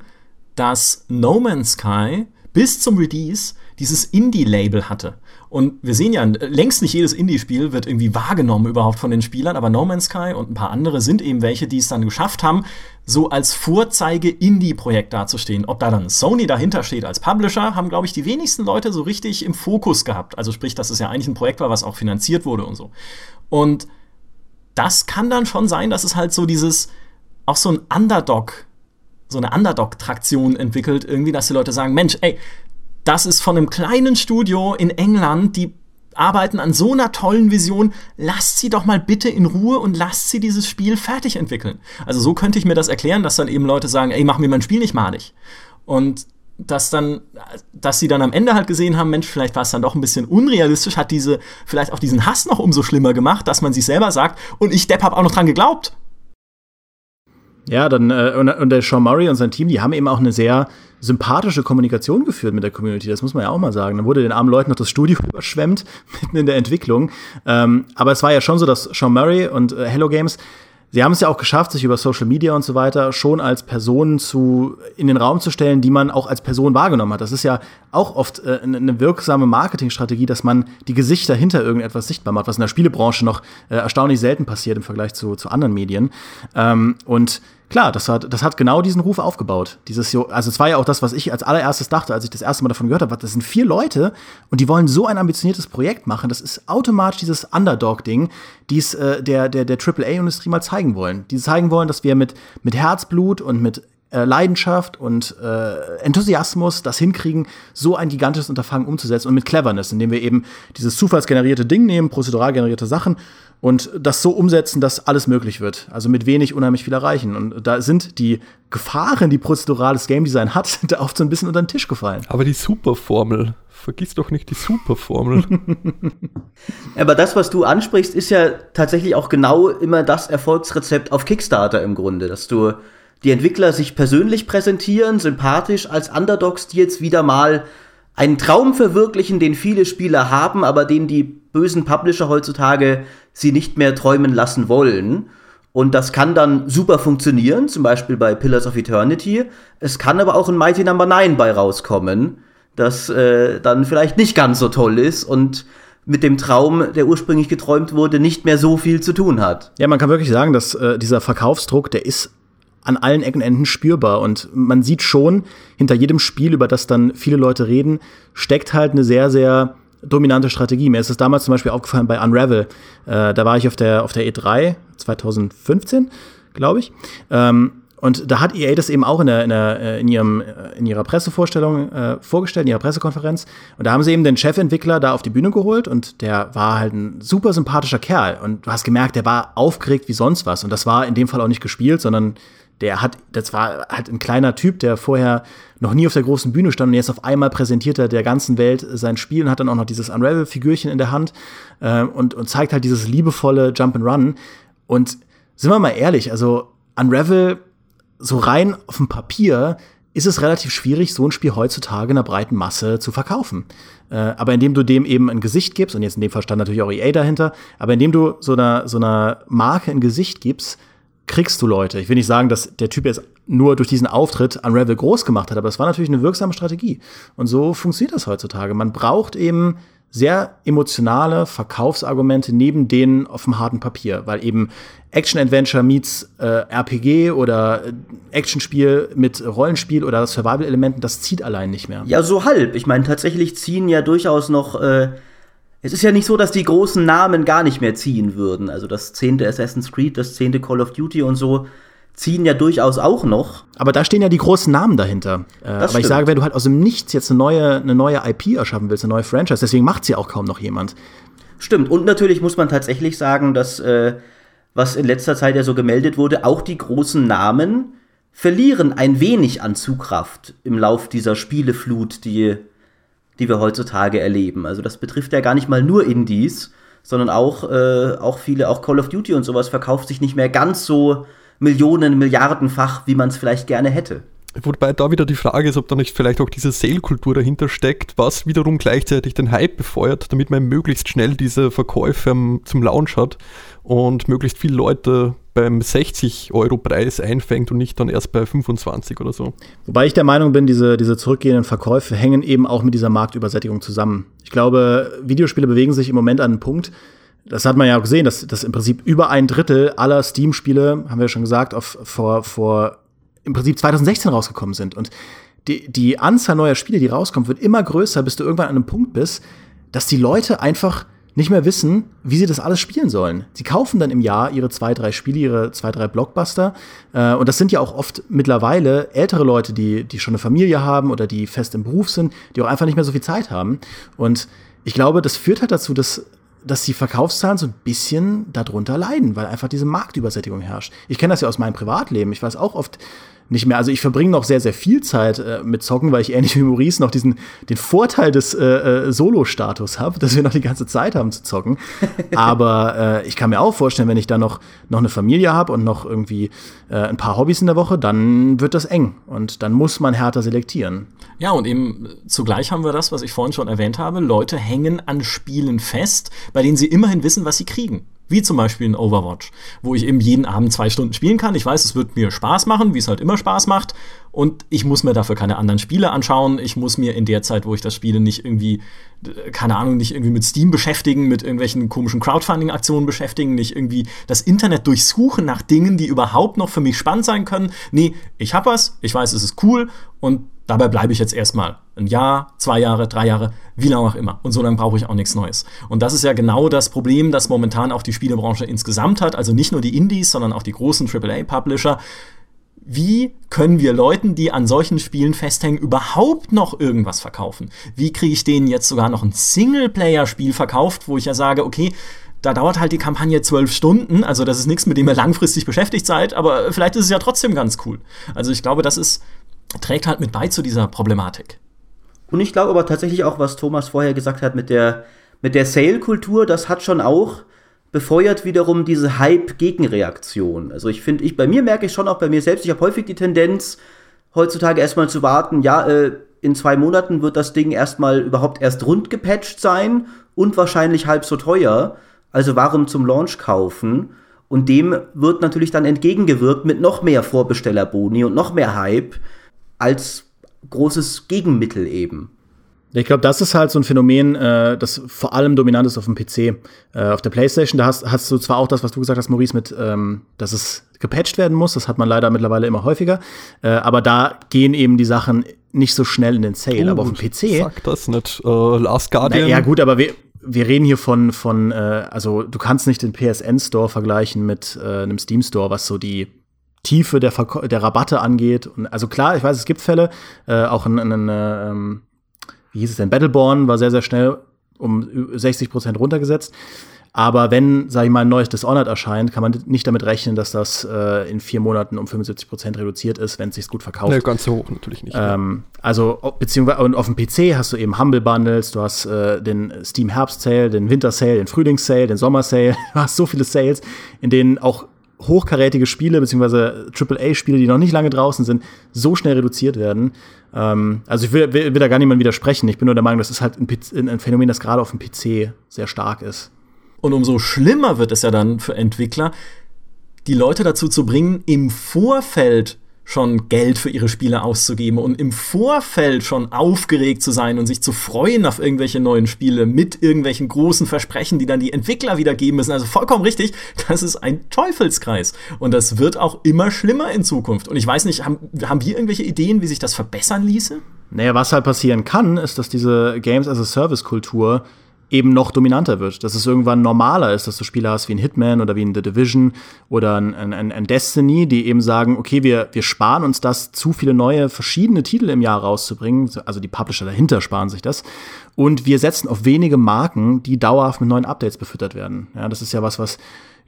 dass No Man's Sky bis zum Release dieses Indie-Label hatte. Und wir sehen ja, längst nicht jedes Indie-Spiel wird irgendwie wahrgenommen überhaupt von den Spielern, aber No Man's Sky und ein paar andere sind eben welche, die es dann geschafft haben, so als Vorzeige-Indie-Projekt dazustehen. Ob da dann Sony dahinter steht als Publisher, haben, glaube ich, die wenigsten Leute so richtig im Fokus gehabt. Also sprich, dass es ja eigentlich ein Projekt war, was auch finanziert wurde und so. Und das kann dann schon sein, dass es halt so dieses, auch so ein Underdog so eine Underdog-Traktion entwickelt, irgendwie, dass die Leute sagen, Mensch, ey, das ist von einem kleinen Studio in England, die arbeiten an so einer tollen Vision, lasst sie doch mal bitte in Ruhe und lasst sie dieses Spiel fertig entwickeln. Also so könnte ich mir das erklären, dass dann eben Leute sagen, ey, mach mir mein Spiel nicht malig. Und dass dann, dass sie dann am Ende halt gesehen haben, Mensch, vielleicht war es dann doch ein bisschen unrealistisch, hat diese, vielleicht auch diesen Hass noch umso schlimmer gemacht, dass man sich selber sagt, und ich Depp hab auch noch dran geglaubt. Ja, dann äh, und, und der Sean Murray und sein Team, die haben eben auch eine sehr sympathische Kommunikation geführt mit der Community. Das muss man ja auch mal sagen. Dann wurde den armen Leuten noch das Studio überschwemmt mitten in der Entwicklung. Ähm, aber es war ja schon so, dass Sean Murray und äh, Hello Games Sie haben es ja auch geschafft, sich über Social Media und so weiter schon als Personen zu, in den Raum zu stellen, die man auch als Person wahrgenommen hat. Das ist ja auch oft äh, eine wirksame Marketingstrategie, dass man die Gesichter hinter irgendetwas sichtbar macht, was in der Spielebranche noch äh, erstaunlich selten passiert im Vergleich zu, zu anderen Medien. Ähm, und Klar, das hat, das hat genau diesen Ruf aufgebaut. Dieses, also es war ja auch das, was ich als allererstes dachte, als ich das erste Mal davon gehört habe. Das sind vier Leute und die wollen so ein ambitioniertes Projekt machen. Das ist automatisch dieses Underdog-Ding, die es äh, der, der, der AAA-Industrie mal zeigen wollen. Die zeigen wollen, dass wir mit, mit Herzblut und mit äh, Leidenschaft und äh, Enthusiasmus das hinkriegen, so ein gigantisches Unterfangen umzusetzen und mit Cleverness, indem wir eben dieses zufallsgenerierte Ding nehmen, prozedural generierte Sachen und das so umsetzen, dass alles möglich wird. Also mit wenig unheimlich viel erreichen. Und da sind die Gefahren, die prozedurales Game Design hat, sind da oft so ein bisschen unter den Tisch gefallen. Aber die Superformel, vergiss doch nicht die Superformel. Aber das, was du ansprichst, ist ja tatsächlich auch genau immer das Erfolgsrezept auf Kickstarter im Grunde, dass du die Entwickler sich persönlich präsentieren, sympathisch als Underdogs, die jetzt wieder mal einen Traum verwirklichen, den viele Spieler haben, aber den die bösen Publisher heutzutage sie nicht mehr träumen lassen wollen. Und das kann dann super funktionieren, zum Beispiel bei Pillars of Eternity. Es kann aber auch ein Mighty Number no. 9 bei rauskommen, das äh, dann vielleicht nicht ganz so toll ist und mit dem Traum, der ursprünglich geträumt wurde, nicht mehr so viel zu tun hat. Ja, man kann wirklich sagen, dass äh, dieser Verkaufsdruck, der ist an allen Ecken und Enden spürbar. Und man sieht schon, hinter jedem Spiel, über das dann viele Leute reden, steckt halt eine sehr, sehr dominante Strategie. Mir ist es damals zum Beispiel aufgefallen bei Unravel. Äh, da war ich auf der, auf der E3 2015, glaube ich. Ähm, und da hat EA das eben auch in, der, in, der, äh, in, ihrem, äh, in ihrer Pressevorstellung äh, vorgestellt, in ihrer Pressekonferenz. Und da haben sie eben den Chefentwickler da auf die Bühne geholt und der war halt ein super sympathischer Kerl. Und du hast gemerkt, der war aufgeregt wie sonst was. Und das war in dem Fall auch nicht gespielt, sondern der hat, das war halt ein kleiner Typ, der vorher noch nie auf der großen Bühne stand und jetzt auf einmal präsentiert er der ganzen Welt sein Spiel und hat dann auch noch dieses Unravel-Figürchen in der Hand äh, und, und zeigt halt dieses liebevolle Jump and Run. Und sind wir mal ehrlich, also Unravel so rein auf dem Papier ist es relativ schwierig, so ein Spiel heutzutage in einer breiten Masse zu verkaufen. Äh, aber indem du dem eben ein Gesicht gibst, und jetzt in dem Fall stand natürlich auch EA dahinter, aber indem du so einer, so einer Marke ein Gesicht gibst, kriegst du Leute. Ich will nicht sagen, dass der Typ jetzt nur durch diesen Auftritt Unravel groß gemacht hat, aber es war natürlich eine wirksame Strategie. Und so funktioniert das heutzutage. Man braucht eben sehr emotionale Verkaufsargumente neben denen auf dem harten Papier, weil eben Action-Adventure meets äh, RPG oder äh, Actionspiel mit Rollenspiel oder Survival-Elementen, das zieht allein nicht mehr. Ja, so halb. Ich meine, tatsächlich ziehen ja durchaus noch äh es ist ja nicht so, dass die großen Namen gar nicht mehr ziehen würden. Also das zehnte Assassin's Creed, das zehnte Call of Duty und so ziehen ja durchaus auch noch. Aber da stehen ja die großen Namen dahinter. Äh, aber stimmt. ich sage, wenn du halt aus dem Nichts jetzt eine neue, eine neue IP erschaffen willst, eine neue Franchise, deswegen macht sie auch kaum noch jemand. Stimmt. Und natürlich muss man tatsächlich sagen, dass, äh, was in letzter Zeit ja so gemeldet wurde, auch die großen Namen verlieren ein wenig an Zugkraft im Lauf dieser Spieleflut, die die wir heutzutage erleben. Also das betrifft ja gar nicht mal nur Indies, sondern auch, äh, auch viele, auch Call of Duty und sowas verkauft sich nicht mehr ganz so Millionen, Milliardenfach, wie man es vielleicht gerne hätte. Wobei da wieder die Frage ist, ob da nicht vielleicht auch diese Sale-Kultur dahinter steckt, was wiederum gleichzeitig den Hype befeuert, damit man möglichst schnell diese Verkäufe zum Launch hat und möglichst viele Leute beim 60 Euro Preis einfängt und nicht dann erst bei 25 oder so. Wobei ich der Meinung bin, diese, diese zurückgehenden Verkäufe hängen eben auch mit dieser Marktübersättigung zusammen. Ich glaube, Videospiele bewegen sich im Moment an einen Punkt, das hat man ja auch gesehen, dass, dass im Prinzip über ein Drittel aller Steam-Spiele, haben wir ja schon gesagt, auf, vor, vor im Prinzip 2016 rausgekommen sind. Und die, die Anzahl neuer Spiele, die rauskommt, wird immer größer, bis du irgendwann an einem Punkt bist, dass die Leute einfach nicht mehr wissen, wie sie das alles spielen sollen. Sie kaufen dann im Jahr ihre zwei, drei Spiele, ihre zwei, drei Blockbuster. Äh, und das sind ja auch oft mittlerweile ältere Leute, die, die schon eine Familie haben oder die fest im Beruf sind, die auch einfach nicht mehr so viel Zeit haben. Und ich glaube, das führt halt dazu, dass dass die Verkaufszahlen so ein bisschen darunter leiden, weil einfach diese Marktübersättigung herrscht. Ich kenne das ja aus meinem Privatleben. Ich weiß auch oft, nicht mehr. Also ich verbringe noch sehr, sehr viel Zeit äh, mit Zocken, weil ich ähnlich wie Maurice noch diesen den Vorteil des äh, äh, Solo-Status habe, dass wir noch die ganze Zeit haben zu zocken. Aber äh, ich kann mir auch vorstellen, wenn ich da noch, noch eine Familie habe und noch irgendwie äh, ein paar Hobbys in der Woche, dann wird das eng und dann muss man härter selektieren. Ja, und eben zugleich haben wir das, was ich vorhin schon erwähnt habe. Leute hängen an Spielen fest, bei denen sie immerhin wissen, was sie kriegen. Wie zum Beispiel in Overwatch, wo ich eben jeden Abend zwei Stunden spielen kann. Ich weiß, es wird mir Spaß machen, wie es halt immer Spaß macht. Und ich muss mir dafür keine anderen Spiele anschauen. Ich muss mir in der Zeit, wo ich das spiele, nicht irgendwie, keine Ahnung, nicht irgendwie mit Steam beschäftigen, mit irgendwelchen komischen Crowdfunding-Aktionen beschäftigen, nicht irgendwie das Internet durchsuchen nach Dingen, die überhaupt noch für mich spannend sein können. Nee, ich hab was, ich weiß, es ist cool und dabei bleibe ich jetzt erstmal ein Jahr, zwei Jahre, drei Jahre, wie lange auch immer. Und so lange brauche ich auch nichts Neues. Und das ist ja genau das Problem, das momentan auch die Spielebranche insgesamt hat. Also nicht nur die Indies, sondern auch die großen AAA-Publisher. Wie können wir Leuten, die an solchen Spielen festhängen, überhaupt noch irgendwas verkaufen? Wie kriege ich denen jetzt sogar noch ein Singleplayer-Spiel verkauft, wo ich ja sage, okay, da dauert halt die Kampagne zwölf Stunden, also das ist nichts, mit dem ihr langfristig beschäftigt seid, aber vielleicht ist es ja trotzdem ganz cool. Also ich glaube, das ist trägt halt mit bei zu dieser Problematik. Und ich glaube aber tatsächlich auch, was Thomas vorher gesagt hat mit der, mit der Sale-Kultur, das hat schon auch befeuert wiederum diese Hype-Gegenreaktion. Also ich finde, ich bei mir merke ich schon auch bei mir selbst, ich habe häufig die Tendenz, heutzutage erstmal zu warten, ja, äh, in zwei Monaten wird das Ding erstmal überhaupt erst rund gepatcht sein und wahrscheinlich halb so teuer. Also warum zum Launch kaufen? Und dem wird natürlich dann entgegengewirkt mit noch mehr Vorbestellerboni und noch mehr Hype als großes Gegenmittel eben. Ich glaube, das ist halt so ein Phänomen, äh, das vor allem dominant ist auf dem PC. Äh, auf der PlayStation, da hast, hast du zwar auch das, was du gesagt hast, Maurice, mit, ähm, dass es gepatcht werden muss. Das hat man leider mittlerweile immer häufiger. Äh, aber da gehen eben die Sachen nicht so schnell in den Sale. Oh, aber auf dem PC. Sag das nicht. Uh, Last Guardian. ja, gut, aber wir, wir reden hier von, von äh, also du kannst nicht den PSN-Store vergleichen mit äh, einem Steam-Store, was so die Tiefe der, Verko der Rabatte angeht. Und, also klar, ich weiß, es gibt Fälle, äh, auch ein, ein, ein ähm, wie hieß es denn, Battleborn war sehr, sehr schnell um 60 Prozent runtergesetzt. Aber wenn, sage ich mal, ein neues Dishonored erscheint, kann man nicht damit rechnen, dass das äh, in vier Monaten um 75 Prozent reduziert ist, wenn es sich gut verkauft. Nee, ganz so hoch natürlich nicht. Ähm, also, beziehungsweise und auf dem PC hast du eben Humble Bundles, du hast äh, den Steam Herbst Sale, den Winter Sale, den Frühlings Sale, den Sommer Sale. Du hast so viele Sales, in denen auch hochkarätige Spiele beziehungsweise AAA-Spiele, die noch nicht lange draußen sind, so schnell reduziert werden. Ähm, also ich will, will, will, da gar niemand widersprechen. Ich bin nur der Meinung, das ist halt ein, ein Phänomen, das gerade auf dem PC sehr stark ist. Und umso schlimmer wird es ja dann für Entwickler, die Leute dazu zu bringen, im Vorfeld schon Geld für ihre Spiele auszugeben und im Vorfeld schon aufgeregt zu sein und sich zu freuen auf irgendwelche neuen Spiele mit irgendwelchen großen Versprechen, die dann die Entwickler wieder geben müssen. Also vollkommen richtig, das ist ein Teufelskreis. Und das wird auch immer schlimmer in Zukunft. Und ich weiß nicht, haben, haben wir irgendwelche Ideen, wie sich das verbessern ließe? Naja, was halt passieren kann, ist, dass diese Games as a Service Kultur eben noch dominanter wird. Dass es irgendwann normaler ist, dass du Spiele hast wie ein Hitman oder wie ein The Division oder ein, ein, ein Destiny, die eben sagen, okay, wir, wir sparen uns das, zu viele neue, verschiedene Titel im Jahr rauszubringen. Also die Publisher dahinter sparen sich das. Und wir setzen auf wenige Marken, die dauerhaft mit neuen Updates befüttert werden. Ja, das ist ja was, was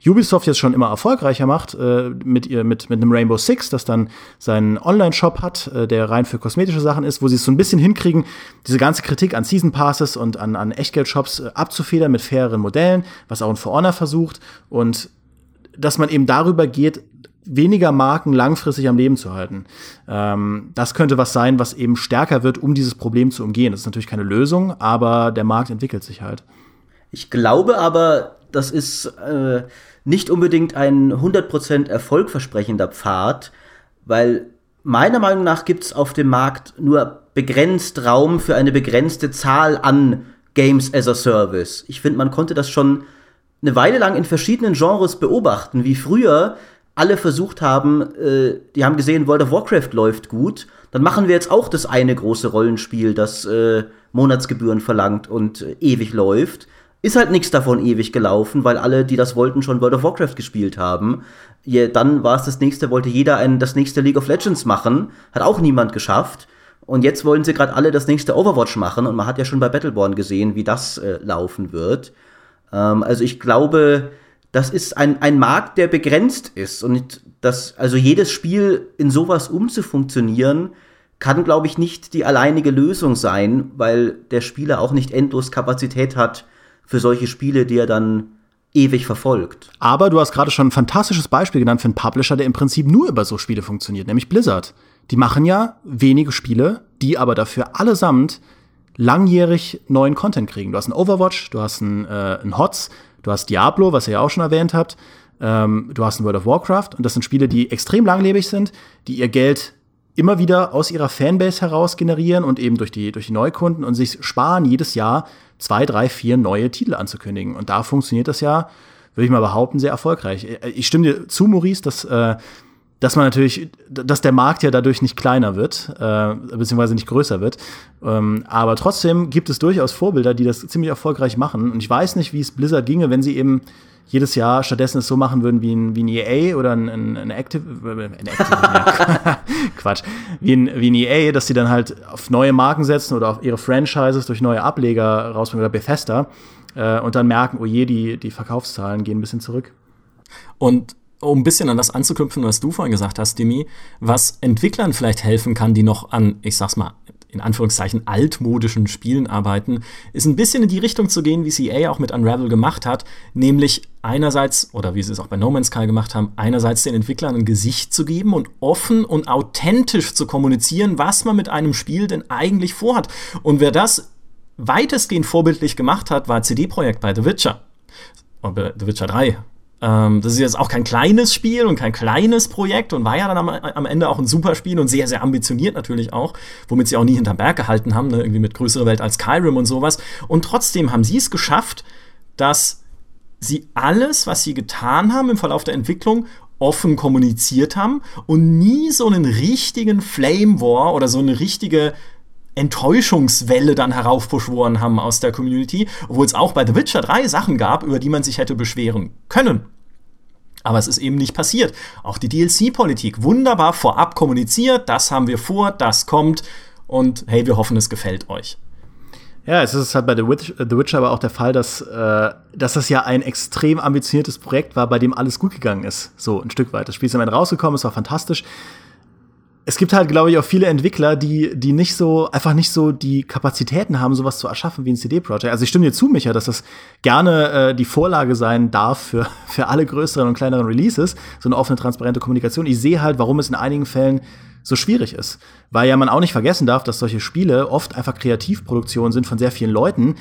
Ubisoft jetzt schon immer erfolgreicher macht äh, mit ihr mit mit einem Rainbow Six, das dann seinen Online-Shop hat, äh, der rein für kosmetische Sachen ist, wo sie es so ein bisschen hinkriegen, diese ganze Kritik an Season Passes und an an Echtgeld-Shops äh, abzufedern mit faireren Modellen, was auch ein For Honor versucht und dass man eben darüber geht, weniger Marken langfristig am Leben zu halten. Ähm, das könnte was sein, was eben stärker wird, um dieses Problem zu umgehen. Das ist natürlich keine Lösung, aber der Markt entwickelt sich halt. Ich glaube aber, das ist äh, nicht unbedingt ein 100% erfolgversprechender Pfad, weil meiner Meinung nach gibt es auf dem Markt nur begrenzt Raum für eine begrenzte Zahl an Games as a Service. Ich finde, man konnte das schon eine Weile lang in verschiedenen Genres beobachten, wie früher alle versucht haben, äh, die haben gesehen, World of Warcraft läuft gut, dann machen wir jetzt auch das eine große Rollenspiel, das äh, Monatsgebühren verlangt und äh, ewig läuft. Ist halt nichts davon ewig gelaufen, weil alle, die das wollten, schon World of Warcraft gespielt haben. Ja, dann war es das nächste, wollte jeder ein, das nächste League of Legends machen. Hat auch niemand geschafft. Und jetzt wollen sie gerade alle das nächste Overwatch machen. Und man hat ja schon bei Battleborn gesehen, wie das äh, laufen wird. Ähm, also ich glaube, das ist ein, ein Markt, der begrenzt ist. Und das, also jedes Spiel in sowas umzufunktionieren, kann, glaube ich, nicht die alleinige Lösung sein, weil der Spieler auch nicht endlos Kapazität hat, für solche Spiele, die er dann ewig verfolgt. Aber du hast gerade schon ein fantastisches Beispiel genannt für einen Publisher, der im Prinzip nur über so Spiele funktioniert, nämlich Blizzard. Die machen ja wenige Spiele, die aber dafür allesamt langjährig neuen Content kriegen. Du hast ein Overwatch, du hast ein, äh, ein HOTS, du hast Diablo, was ihr ja auch schon erwähnt habt, ähm, du hast ein World of Warcraft und das sind Spiele, die extrem langlebig sind, die ihr Geld immer wieder aus ihrer Fanbase heraus generieren und eben durch die, durch die Neukunden und sich sparen, jedes Jahr zwei, drei, vier neue Titel anzukündigen. Und da funktioniert das ja, würde ich mal behaupten, sehr erfolgreich. Ich stimme dir zu, Maurice, dass, äh, dass man natürlich, dass der Markt ja dadurch nicht kleiner wird, äh, beziehungsweise nicht größer wird. Ähm, aber trotzdem gibt es durchaus Vorbilder, die das ziemlich erfolgreich machen. Und ich weiß nicht, wie es Blizzard ginge, wenn sie eben jedes Jahr stattdessen es so machen würden wie ein, wie ein EA oder ein, ein, ein Active, äh, ein Active Quatsch, wie ein, wie ein EA, dass sie dann halt auf neue Marken setzen oder auf ihre Franchises durch neue Ableger rausbringen oder Bethesda äh, und dann merken, oh je, die, die Verkaufszahlen gehen ein bisschen zurück. Und um ein bisschen an das anzuknüpfen, was du vorhin gesagt hast, Demi, was Entwicklern vielleicht helfen kann, die noch an, ich sag's mal, in Anführungszeichen altmodischen Spielen arbeiten, ist ein bisschen in die Richtung zu gehen, wie CA auch mit Unravel gemacht hat, nämlich einerseits, oder wie sie es auch bei No Man's Sky gemacht haben, einerseits den Entwicklern ein Gesicht zu geben und offen und authentisch zu kommunizieren, was man mit einem Spiel denn eigentlich vorhat. Und wer das weitestgehend vorbildlich gemacht hat, war CD Projekt bei The Witcher. Oh, The Witcher 3, Ähm, das ist jetzt auch kein kleines Spiel und kein kleines Projekt und war ja dann am, am, Ende auch ein super Spiel und sehr, sehr ambitioniert natürlich auch, womit sie auch nie hinterm Berg gehalten haben, ne? irgendwie mit größerer Welt als Skyrim und sowas. Und trotzdem haben sie es geschafft, dass sie alles, was sie getan haben im Verlauf der Entwicklung, offen kommuniziert haben und nie so einen richtigen Flame War oder so eine richtige Enttäuschungswelle dann heraufbeschworen haben aus der Community, obwohl es auch bei The Witcher 3 Sachen gab, über die man sich hätte beschweren können. Aber es ist eben nicht passiert. Auch die DLC-Politik wunderbar vorab kommuniziert, das haben wir vor, das kommt und hey, wir hoffen, es gefällt euch. Ja, es ist halt bei The Witcher, The Witcher aber auch der Fall, dass, äh, dass das ja ein extrem ambitioniertes Projekt war, bei dem alles gut gegangen ist. So ein Stück weit. Das Spiel ist am Ende rausgekommen, es war fantastisch es gibt halt, glaube ich, auch viele Entwickler, die, die nicht so, einfach nicht so die Kapazitäten haben, sowas zu erschaffen wie ein CD-Projekt. Also ich stimme dir zu, Micha, dass das gerne äh, die Vorlage sein darf für, für alle größeren und kleineren Releases, so eine offene, transparente Kommunikation. Ich sehe halt, warum es in einigen Fällen so schwierig ist. Weil ja man auch nicht vergessen darf, dass solche Spiele oft einfach Kreativproduktionen sind von sehr vielen Leuten,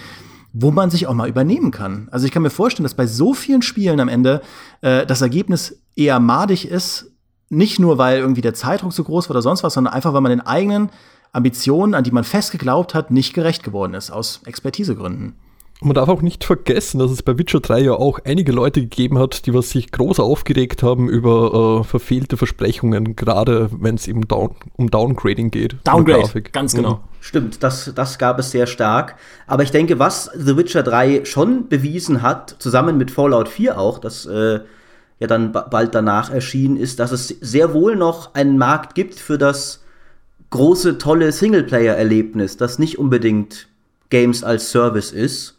wo man sich auch mal übernehmen kann. Also ich kann mir vorstellen, dass bei so vielen Spielen am Ende äh, das Ergebnis eher madig ist nicht nur, weil irgendwie der Zeitdruck so groß war oder sonst was, sondern einfach, weil man den eigenen Ambitionen, an die man fest geglaubt hat, nicht gerecht geworden ist, aus Expertisegründen. Und man darf auch nicht vergessen, dass es bei Witcher 3 ja auch einige Leute gegeben hat, die was sich groß aufgeregt haben über äh, verfehlte Versprechungen, gerade wenn es eben down, um Downgrading geht. Downgrade, ganz genau. Mhm. Stimmt, das, das gab es sehr stark. Aber ich denke, was The Witcher 3 schon bewiesen hat, zusammen mit Fallout 4 auch, das äh, ja dann bald danach erschienen ist, dass es sehr wohl noch einen Markt gibt für das große, tolle Singleplayer-Erlebnis, das nicht unbedingt Games als Service ist.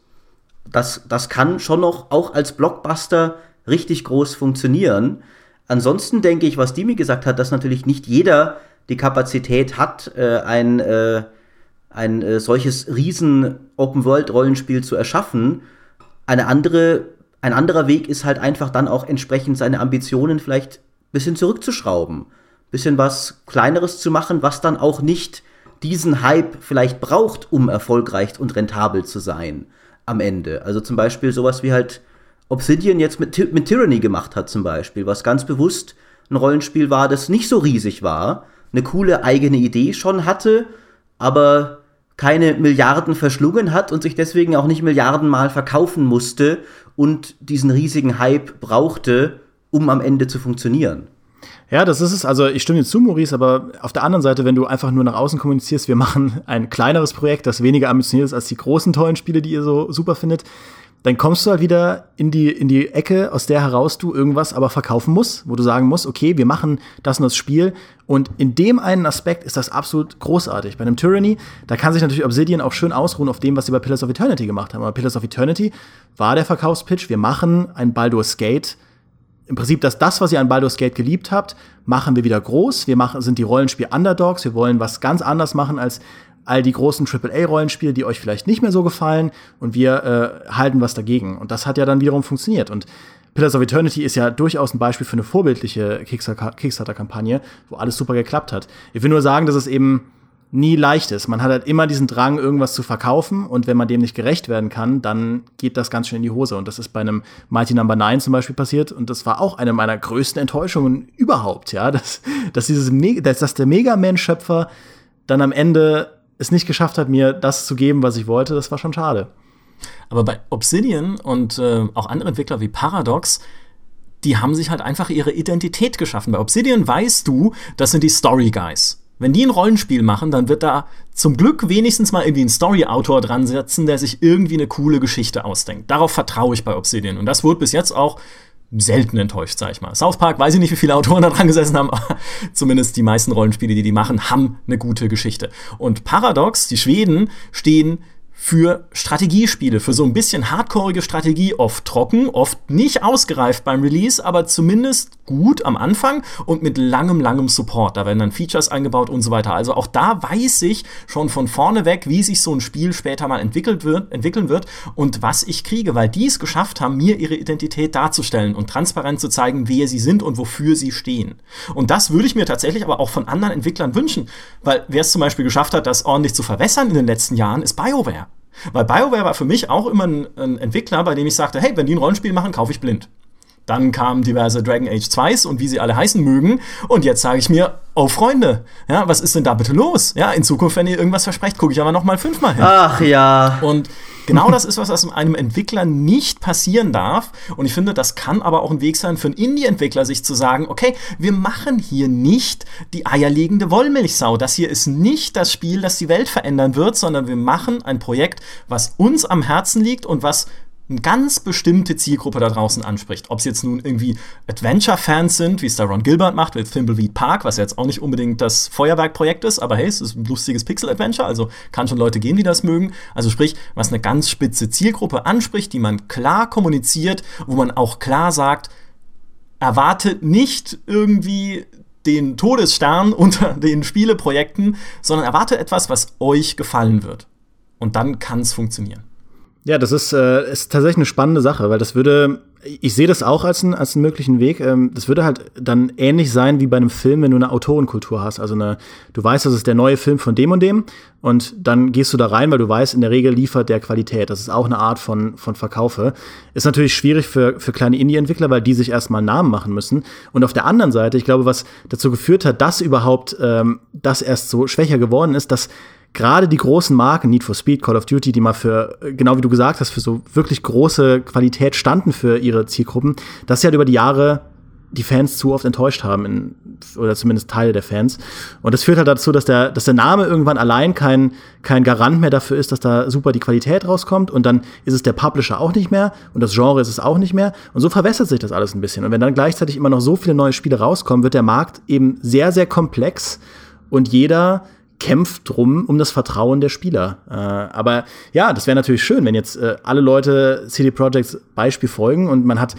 Das, das kann schon noch auch als Blockbuster richtig groß funktionieren. Ansonsten denke ich, was Dimi gesagt hat, dass natürlich nicht jeder die Kapazität hat, äh, ein, äh, ein äh, solches riesen Open-World-Rollenspiel zu erschaffen. Eine andere ein anderer Weg ist halt einfach dann auch entsprechend seine Ambitionen vielleicht ein bisschen zurückzuschrauben, ein bisschen was Kleineres zu machen, was dann auch nicht diesen Hype vielleicht braucht, um erfolgreich und rentabel zu sein am Ende. Also zum Beispiel sowas wie halt Obsidian jetzt mit, mit Tyranny gemacht hat zum Beispiel, was ganz bewusst ein Rollenspiel war, das nicht so riesig war, eine coole eigene Idee schon hatte, aber keine Milliarden verschlungen hat und sich deswegen auch nicht Milliardenmal verkaufen musste und diesen riesigen Hype brauchte, um am Ende zu funktionieren. Ja, das ist es. Also ich stimme dir zu, Maurice, aber auf der anderen Seite, wenn du einfach nur nach außen kommunizierst, wir machen ein kleineres Projekt, das weniger ambitioniert ist als die großen tollen Spiele, die ihr so super findet, dann kommst du halt wieder in die, in die Ecke, aus der heraus du irgendwas aber verkaufen musst, wo du sagen musst, okay, wir machen das und das Spiel. Und in dem einen Aspekt ist das absolut großartig. Bei einem Tyranny, da kann sich natürlich Obsidian auch schön ausruhen auf dem, was sie bei Pillars of Eternity gemacht haben. Aber Pillars of Eternity war der Verkaufspitch, wir machen ein Baldur's Gate. Im Prinzip, dass das, was ihr an Baldur's Gate geliebt habt, machen wir wieder groß. Wir machen, sind die Rollenspiel-Underdogs. Wir wollen was ganz anders machen als all die großen AAA-Rollenspiele, die euch vielleicht nicht mehr so gefallen und wir äh, halten was dagegen. Und das hat ja dann wiederum funktioniert. Und Pillars of Eternity ist ja durchaus ein Beispiel für eine vorbildliche Kickstarter-Kampagne, wo alles super geklappt hat. Ich will nur sagen, dass es eben nie leicht ist. Man hat halt immer diesen Drang, irgendwas zu verkaufen und wenn man dem nicht gerecht werden kann, dann geht das ganz schön in die Hose. Und das ist bei einem Mighty Number no. 9 zum Beispiel passiert und das war auch eine meiner größten Enttäuschungen überhaupt, ja, dass, dass dieses, dass, dass der Mega Man-Schöpfer dann am Ende es nicht geschafft hat, mir das zu geben, was ich wollte, das war schon schade. Aber bei Obsidian und äh, auch andere Entwickler wie Paradox, die haben sich halt einfach ihre Identität geschaffen. Bei Obsidian weißt du, das sind die Story Guys. Wenn die ein Rollenspiel machen, dann wird da zum Glück wenigstens mal irgendwie ein Story-Autor dran setzen, der sich irgendwie eine coole Geschichte ausdenkt. Darauf vertraue ich bei Obsidian. Und das wurde bis jetzt auch selten enttäuscht, sag ich mal. South Park, weiß ich nicht, wie viele Autoren da dran gesessen haben, aber zumindest die meisten Rollenspiele, die die machen, haben eine gute Geschichte. Und Paradox, die Schweden, stehen für Strategiespiele, für so ein bisschen hardcoreige Strategie, oft trocken, oft nicht ausgereift beim Release, aber zumindest gut am Anfang und mit langem, langem Support. Da werden dann Features eingebaut und so weiter. Also auch da weiß ich schon von vorne weg, wie sich so ein Spiel später mal entwickelt wird, entwickeln wird und was ich kriege, weil die es geschafft haben, mir ihre Identität darzustellen und transparent zu zeigen, wer sie sind und wofür sie stehen. Und das würde ich mir tatsächlich aber auch von anderen Entwicklern wünschen, weil wer es zum Beispiel geschafft hat, das ordentlich zu verwässern in den letzten Jahren, ist BioWare. Weil BioWare war für mich auch immer ein, ein Entwickler, bei dem ich sagte, hey, wenn die ein Rollenspiel machen, kaufe ich blind. Dann kamen diverse Dragon Age 2s und wie sie alle heißen mögen. Und jetzt sage ich mir, oh Freunde, ja, was ist denn da bitte los? Ja, in Zukunft, wenn ihr irgendwas versprecht, gucke ich aber noch mal fünfmal hin. Ach ja. Und genau das ist was, was einem Entwickler nicht passieren darf. Und ich finde, das kann aber auch ein Weg sein für einen Indie-Entwickler, sich zu sagen, okay, wir machen hier nicht die eierlegende Wollmilchsau. Das hier ist nicht das Spiel, das die Welt verändern wird, sondern wir machen ein Projekt, was uns am Herzen liegt und was eine ganz bestimmte Zielgruppe da draußen anspricht. Ob es jetzt nun irgendwie Adventure-Fans sind, wie es da Ron Gilbert macht mit Thimbleweed Park, was jetzt auch nicht unbedingt das Feuerwerkprojekt ist, aber hey, es ist ein lustiges Pixel-Adventure, also kann schon Leute gehen, die das mögen. Also sprich, was eine ganz spitze Zielgruppe anspricht, die man klar kommuniziert, wo man auch klar sagt, erwartet nicht irgendwie den Todesstern unter den Spieleprojekten, sondern erwartet etwas, was euch gefallen wird. Und dann kann es funktionieren. Ja, das ist, äh, ist tatsächlich eine spannende Sache, weil das würde, ich sehe das auch als, ein, als einen möglichen Weg. Ähm, das würde halt dann ähnlich sein wie bei einem Film, wenn du eine Autorenkultur hast. Also eine, du weißt, das ist der neue Film von dem und dem und dann gehst du da rein, weil du weißt, in der Regel liefert der Qualität. Das ist auch eine Art von, von Verkaufe. Ist natürlich schwierig für, für kleine Indie-Entwickler, weil die sich erstmal Namen machen müssen. Und auf der anderen Seite, ich glaube, was dazu geführt hat, dass überhaupt ähm, das erst so schwächer geworden ist, dass gerade die großen Marken, Need for Speed, Call of Duty, die mal für, genau wie du gesagt hast, für so wirklich große Qualität standen für ihre Zielgruppen, dass sie halt über die Jahre die Fans zu oft enttäuscht haben, in, oder zumindest Teile der Fans. Und das führt halt dazu, dass der, dass der Name irgendwann allein kein, kein Garant mehr dafür ist, dass da super die Qualität rauskommt. Und dann ist es der Publisher auch nicht mehr und das Genre ist es auch nicht mehr. Und so verwässert sich das alles ein bisschen. Und wenn dann gleichzeitig immer noch so viele neue Spiele rauskommen, wird der Markt eben sehr, sehr komplex und jeder kämpft drum um das Vertrauen der Spieler. Äh, aber ja, das wäre natürlich schön, wenn jetzt äh, alle Leute CD Projekts Beispiel folgen und man hat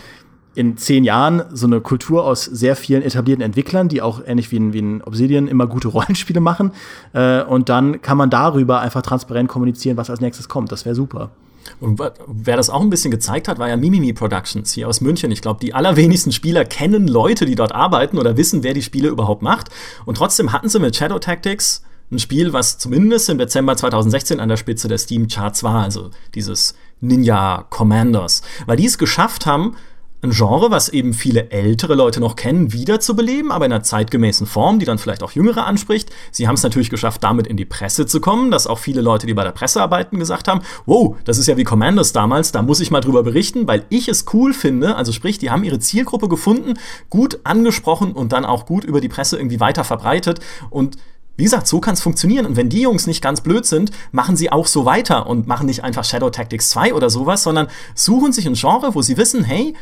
in zehn Jahren so eine Kultur aus sehr vielen etablierten Entwicklern, die auch ähnlich wie in, wie in Obsidian immer gute Rollenspiele machen. Äh, und dann kann man darüber einfach transparent kommunizieren, was als nächstes kommt. Das wäre super. Und wer das auch ein bisschen gezeigt hat, war ja Mimimi Productions hier aus München. Ich glaube, die allerwenigsten Spieler kennen Leute, die dort arbeiten oder wissen, wer die Spiele überhaupt macht. Und trotzdem hatten sie mit Shadow Tactics ein Spiel, was zumindest im Dezember 2016 an der Spitze der Steam-Charts war, also dieses Ninja Commanders, weil die es geschafft haben, ein Genre, was eben viele ältere Leute noch kennen, wiederzubeleben, aber in einer zeitgemäßen Form, die dann vielleicht auch Jüngere anspricht. Sie haben es natürlich geschafft, damit in die Presse zu kommen, dass auch viele Leute, die bei der Presse arbeiten, gesagt haben, wow, das ist ja wie Commanders damals, da muss ich mal drüber berichten, weil ich es cool finde. Also sprich, die haben ihre Zielgruppe gefunden, gut angesprochen und dann auch gut über die Presse irgendwie weiter verbreitet und wie gesagt, so kann es funktionieren. Und wenn die Jungs nicht ganz blöd sind, machen sie auch so weiter und machen nicht einfach Shadow Tactics 2 oder sowas, sondern suchen sich ein Genre, wo sie wissen, hey,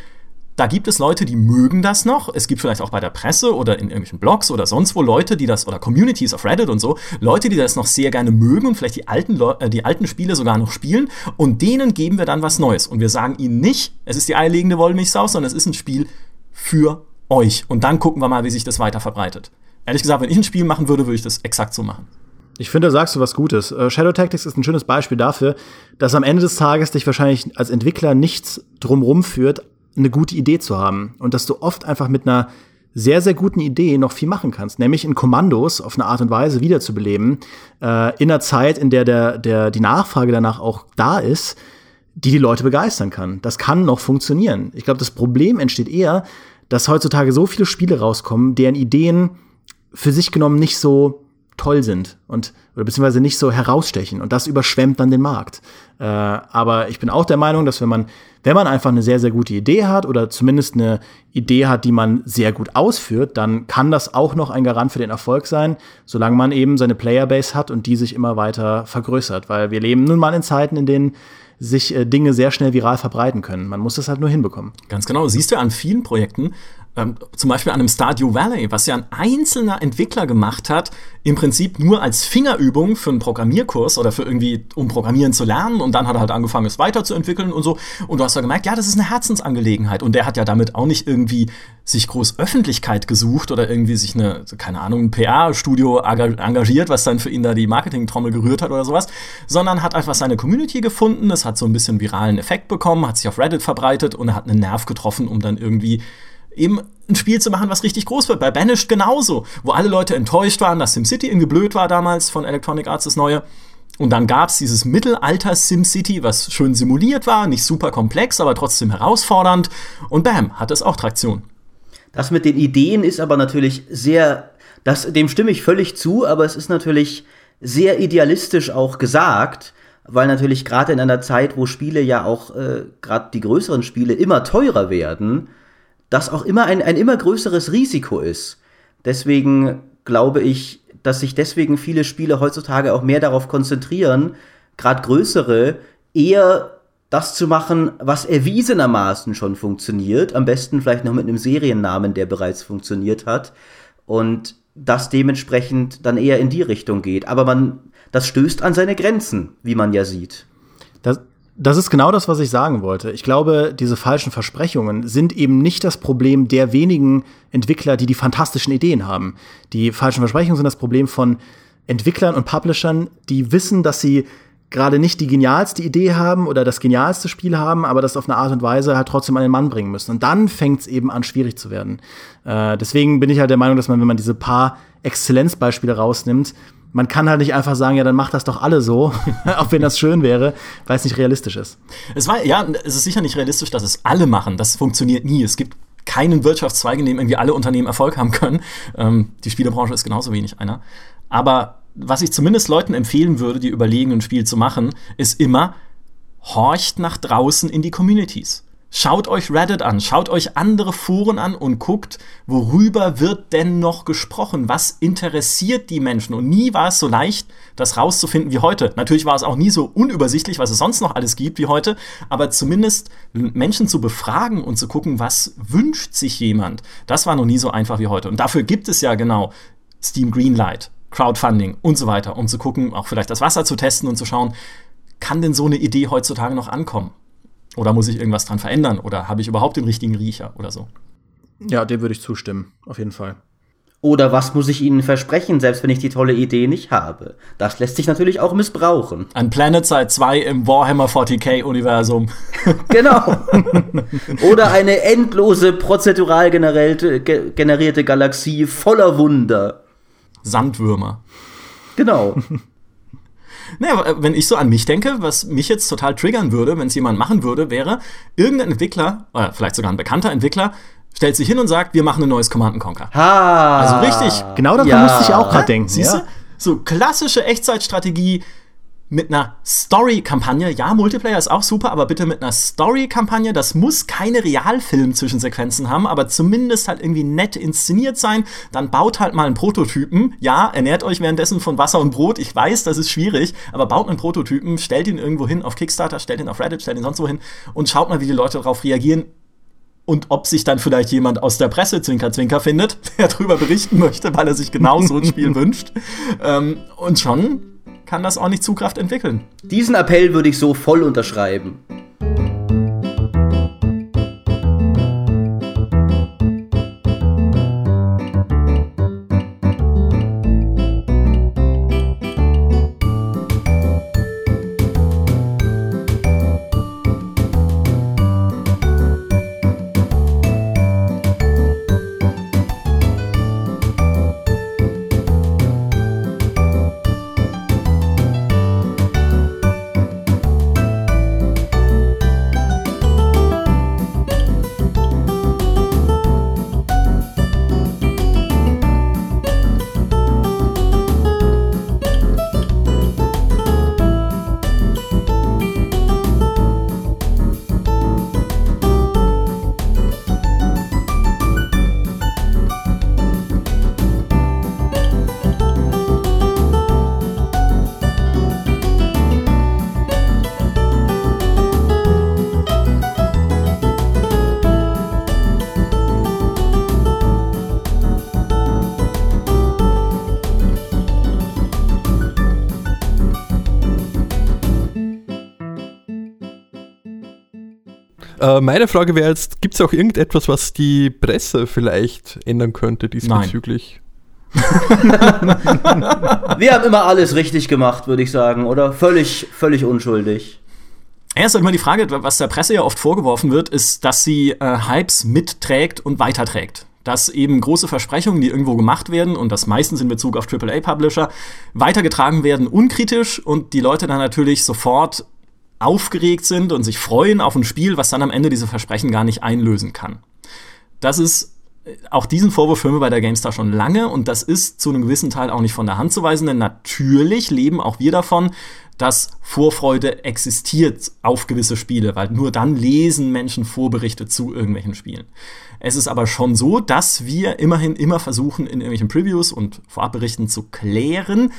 da gibt es Leute, die mögen das noch. Es gibt vielleicht auch bei der Presse oder in irgendwelchen Blogs oder sonst wo Leute, die das, oder Communities auf Reddit und so, Leute, die das noch sehr gerne mögen und vielleicht die alten, äh, die alten Spiele sogar noch spielen. Und denen geben wir dann was Neues. Und wir sagen ihnen nicht, es ist die eierlegende Wollmilchsau, sondern es ist ein Spiel für euch. Und dann gucken wir mal, wie sich das weiter verbreitet. Ehrlich gesagt, wenn ich ein Spiel machen würde, würde ich das exakt so machen. Ich finde, da sagst du was Gutes. Äh, Shadow Tactics ist ein schönes Beispiel dafür, dass am Ende des Tages dich wahrscheinlich als Entwickler nichts drumrum führt, eine gute Idee zu haben. Und dass du oft einfach mit einer sehr, sehr guten Idee noch viel machen kannst, nämlich in Kommandos auf eine Art und Weise wiederzubeleben, äh, in einer Zeit, in der, der, der die Nachfrage danach auch da ist, die die Leute begeistern kann. Das kann noch funktionieren. Ich glaube, das Problem entsteht eher, dass heutzutage so viele Spiele rauskommen, deren Ideen für sich genommen nicht so toll sind und oder beziehungsweise nicht so herausstechen und das überschwemmt dann den Markt. Äh, aber ich bin auch der Meinung, dass wenn man wenn man einfach eine sehr sehr gute Idee hat oder zumindest eine Idee hat, die man sehr gut ausführt, dann kann das auch noch ein Garant für den Erfolg sein, solange man eben seine Playerbase hat und die sich immer weiter vergrößert, weil wir leben nun mal in Zeiten, in denen sich äh, Dinge sehr schnell viral verbreiten können. Man muss das halt nur hinbekommen. Ganz genau. Siehst du an vielen Projekten, ähm, zum Beispiel an einem Stardew Valley, was ja ein einzelner Entwickler gemacht hat, im Prinzip nur als Fingerübung für einen Programmierkurs oder für irgendwie, um Programmieren zu lernen. Und dann hat er halt angefangen, es weiterzuentwickeln und so. Und du hast ja gemerkt, ja, das ist eine Herzensangelegenheit. Und der hat ja damit auch nicht irgendwie sich groß Öffentlichkeit gesucht oder irgendwie sich eine, keine Ahnung, ein PR-Studio engagiert, was dann für ihn da die Marketing-Trommel gerührt hat oder sowas, sondern hat einfach seine Community gefunden. Es hat so ein bisschen viralen Effekt bekommen, hat sich auf Reddit verbreitet und er hat einen Nerv getroffen, um dann irgendwie eben ein Spiel zu machen, was richtig groß wird. Bei Banished genauso, wo alle Leute enttäuscht waren, dass SimCity irgendwie blöd war damals von Electronic Arts, das neue. Und dann gab es dieses Mittelalter-SimCity, was schön simuliert war, nicht super komplex, aber trotzdem herausfordernd. Und bam, hat es auch Traktion. Das mit den Ideen ist aber natürlich sehr, das, dem stimme ich völlig zu, aber es ist natürlich sehr idealistisch auch gesagt, weil natürlich gerade in einer Zeit, wo Spiele ja auch, äh, gerade die größeren Spiele, immer teurer werden, das auch immer ein, ein immer größeres Risiko ist. Deswegen glaube ich, dass sich deswegen viele Spiele heutzutage auch mehr darauf konzentrieren, gerade größere, eher das zu machen, was erwiesenermaßen schon funktioniert, am besten vielleicht noch mit einem Seriennamen, der bereits funktioniert hat und das dementsprechend dann eher in die Richtung geht. Aber man, das stößt an seine Grenzen, wie man ja sieht. Das, ist genau das, was ich sagen wollte. Ich glaube, diese falschen Versprechungen sind eben nicht das Problem der wenigen Entwickler, die die fantastischen Ideen haben. Die falschen Versprechungen sind das Problem von Entwicklern und Publishern, die wissen, dass sie gerade nicht die genialste Idee haben oder das genialste Spiel haben, aber das auf eine Art und Weise halt trotzdem an den Mann bringen müssen. Und dann fängt es eben an, schwierig zu werden. Äh, deswegen bin ich halt der Meinung, dass man, wenn man diese paar Exzellenzbeispiele rausnimmt, man kann halt nicht einfach sagen, ja, dann macht das doch alle so, auch wenn das schön wäre, weil es nicht realistisch ist. Es war, ja, es ist sicher nicht realistisch, dass es alle machen. Das funktioniert nie. Es gibt keinen Wirtschaftszweig, in dem irgendwie alle Unternehmen Erfolg haben können. Ähm, die Spielebranche ist genauso wenig einer. Aber was ich zumindest Leuten empfehlen würde, die überlegen, ein Spiel zu machen, ist immer, horcht nach draußen in die Communities. Schaut euch Reddit an, schaut euch andere Foren an und guckt, worüber wird denn noch gesprochen? Was interessiert die Menschen? Und nie war es so leicht, das rauszufinden wie heute. Natürlich war es auch nie so unübersichtlich, was es sonst noch alles gibt wie heute, aber zumindest Menschen zu befragen und zu gucken, was wünscht sich jemand, das war noch nie so einfach wie heute. Und dafür gibt es ja genau Steam Greenlight, Crowdfunding und so weiter, um zu gucken, auch vielleicht das Wasser zu testen und zu schauen, kann denn so eine Idee heutzutage noch ankommen? Oder muss ich irgendwas dran verändern? Oder habe ich überhaupt den richtigen Riecher oder so? Ja, dem würde ich zustimmen, auf jeden Fall. Oder was muss ich Ihnen versprechen, selbst wenn ich die tolle Idee nicht habe? Das lässt sich natürlich auch missbrauchen. Ein PlanetSide 2 im Warhammer 40k-Universum. genau. Oder eine endlose, prozedural generierte Galaxie voller Wunder. Sandwürmer. Genau. Naja, wenn ich so an mich denke, was mich jetzt total triggern würde, wenn es jemand machen würde, wäre, irgendein Entwickler, oder vielleicht sogar ein bekannter Entwickler, stellt sich hin und sagt, wir machen ein neues Command Conquer. Ha, also richtig. Genau daran ja. musste ich auch gerade denken. Siehst du? Ja? So klassische Echtzeitstrategie, mit einer Story-Kampagne. Ja, Multiplayer ist auch super, aber bitte mit einer Story-Kampagne. Das muss keine Realfilm-Zwischensequenzen haben, aber zumindest halt irgendwie nett inszeniert sein. Dann baut halt mal einen Prototypen. Ja, ernährt euch währenddessen von Wasser und Brot. Ich weiß, das ist schwierig, aber baut einen Prototypen, stellt ihn irgendwo hin auf Kickstarter, stellt ihn auf Reddit, stellt ihn sonst wo hin und schaut mal, wie die Leute darauf reagieren und ob sich dann vielleicht jemand aus der Presse Zwinker Zwinker findet, der darüber berichten möchte, weil er sich genau so ein Spiel wünscht. Ähm, und schon kann das auch nicht Zugkraft entwickeln. Diesen Appell würde ich so voll unterschreiben. Äh, meine Frage wäre jetzt, gibt es auch irgendetwas, was die Presse vielleicht ändern könnte diesbezüglich? Wir haben immer alles richtig gemacht, würde ich sagen, oder? Völlig, völlig unschuldig. Erst immer die Frage, was der Presse ja oft vorgeworfen wird, ist, dass sie äh, Hypes mitträgt und weiterträgt. dass eben große Versprechungen, die irgendwo gemacht werden und das meistens in Bezug auf AAA-Publisher, weitergetragen werden unkritisch und die Leute dann natürlich sofort aufgeregt sind und sich freuen auf ein Spiel, was dann am Ende diese Versprechen gar nicht einlösen kann. Das ist auch diesen Vorwurf hören wir bei der GameStar schon lange und das ist zu einem gewissen Teil auch nicht von der Hand zu weisen, denn natürlich leben auch wir davon, dass Vorfreude existiert auf gewisse Spiele, weil nur dann lesen Menschen Vorberichte zu irgendwelchen Spielen. Es ist aber schon so, dass wir immerhin immer versuchen, in irgendwelchen Previews und Vorabberichten zu klären,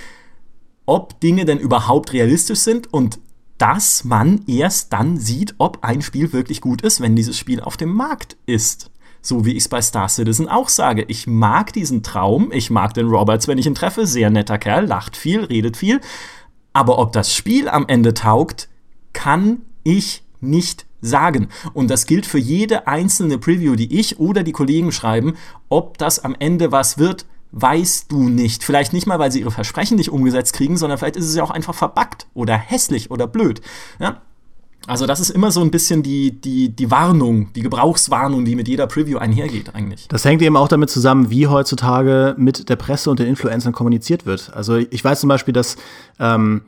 ob Dinge denn überhaupt realistisch sind und dass man erst dann sieht, ob ein Spiel wirklich gut ist, wenn dieses Spiel auf dem Markt ist. So wie ich es bei Star Citizen auch sage. Ich mag diesen Traum, ich mag den Roberts, wenn ich ihn treffe, sehr netter Kerl, lacht viel, redet viel. Aber ob das Spiel am Ende taugt, kann ich nicht sagen. Und das gilt für jede einzelne Preview, die ich oder die Kollegen schreiben. Ob das am Ende was wird, weißt du nicht. Vielleicht nicht mal, weil sie ihre Versprechen nicht umgesetzt kriegen, sondern vielleicht ist es ja auch einfach verbackt oder hässlich oder blöd. Ja? Also das ist immer so ein bisschen die, die, die Warnung, die Gebrauchswarnung, die mit jeder Preview einhergeht eigentlich. Das hängt eben auch damit zusammen, wie heutzutage mit der Presse und den Influencern kommuniziert wird. Also ich weiß zum Beispiel, dass ähm,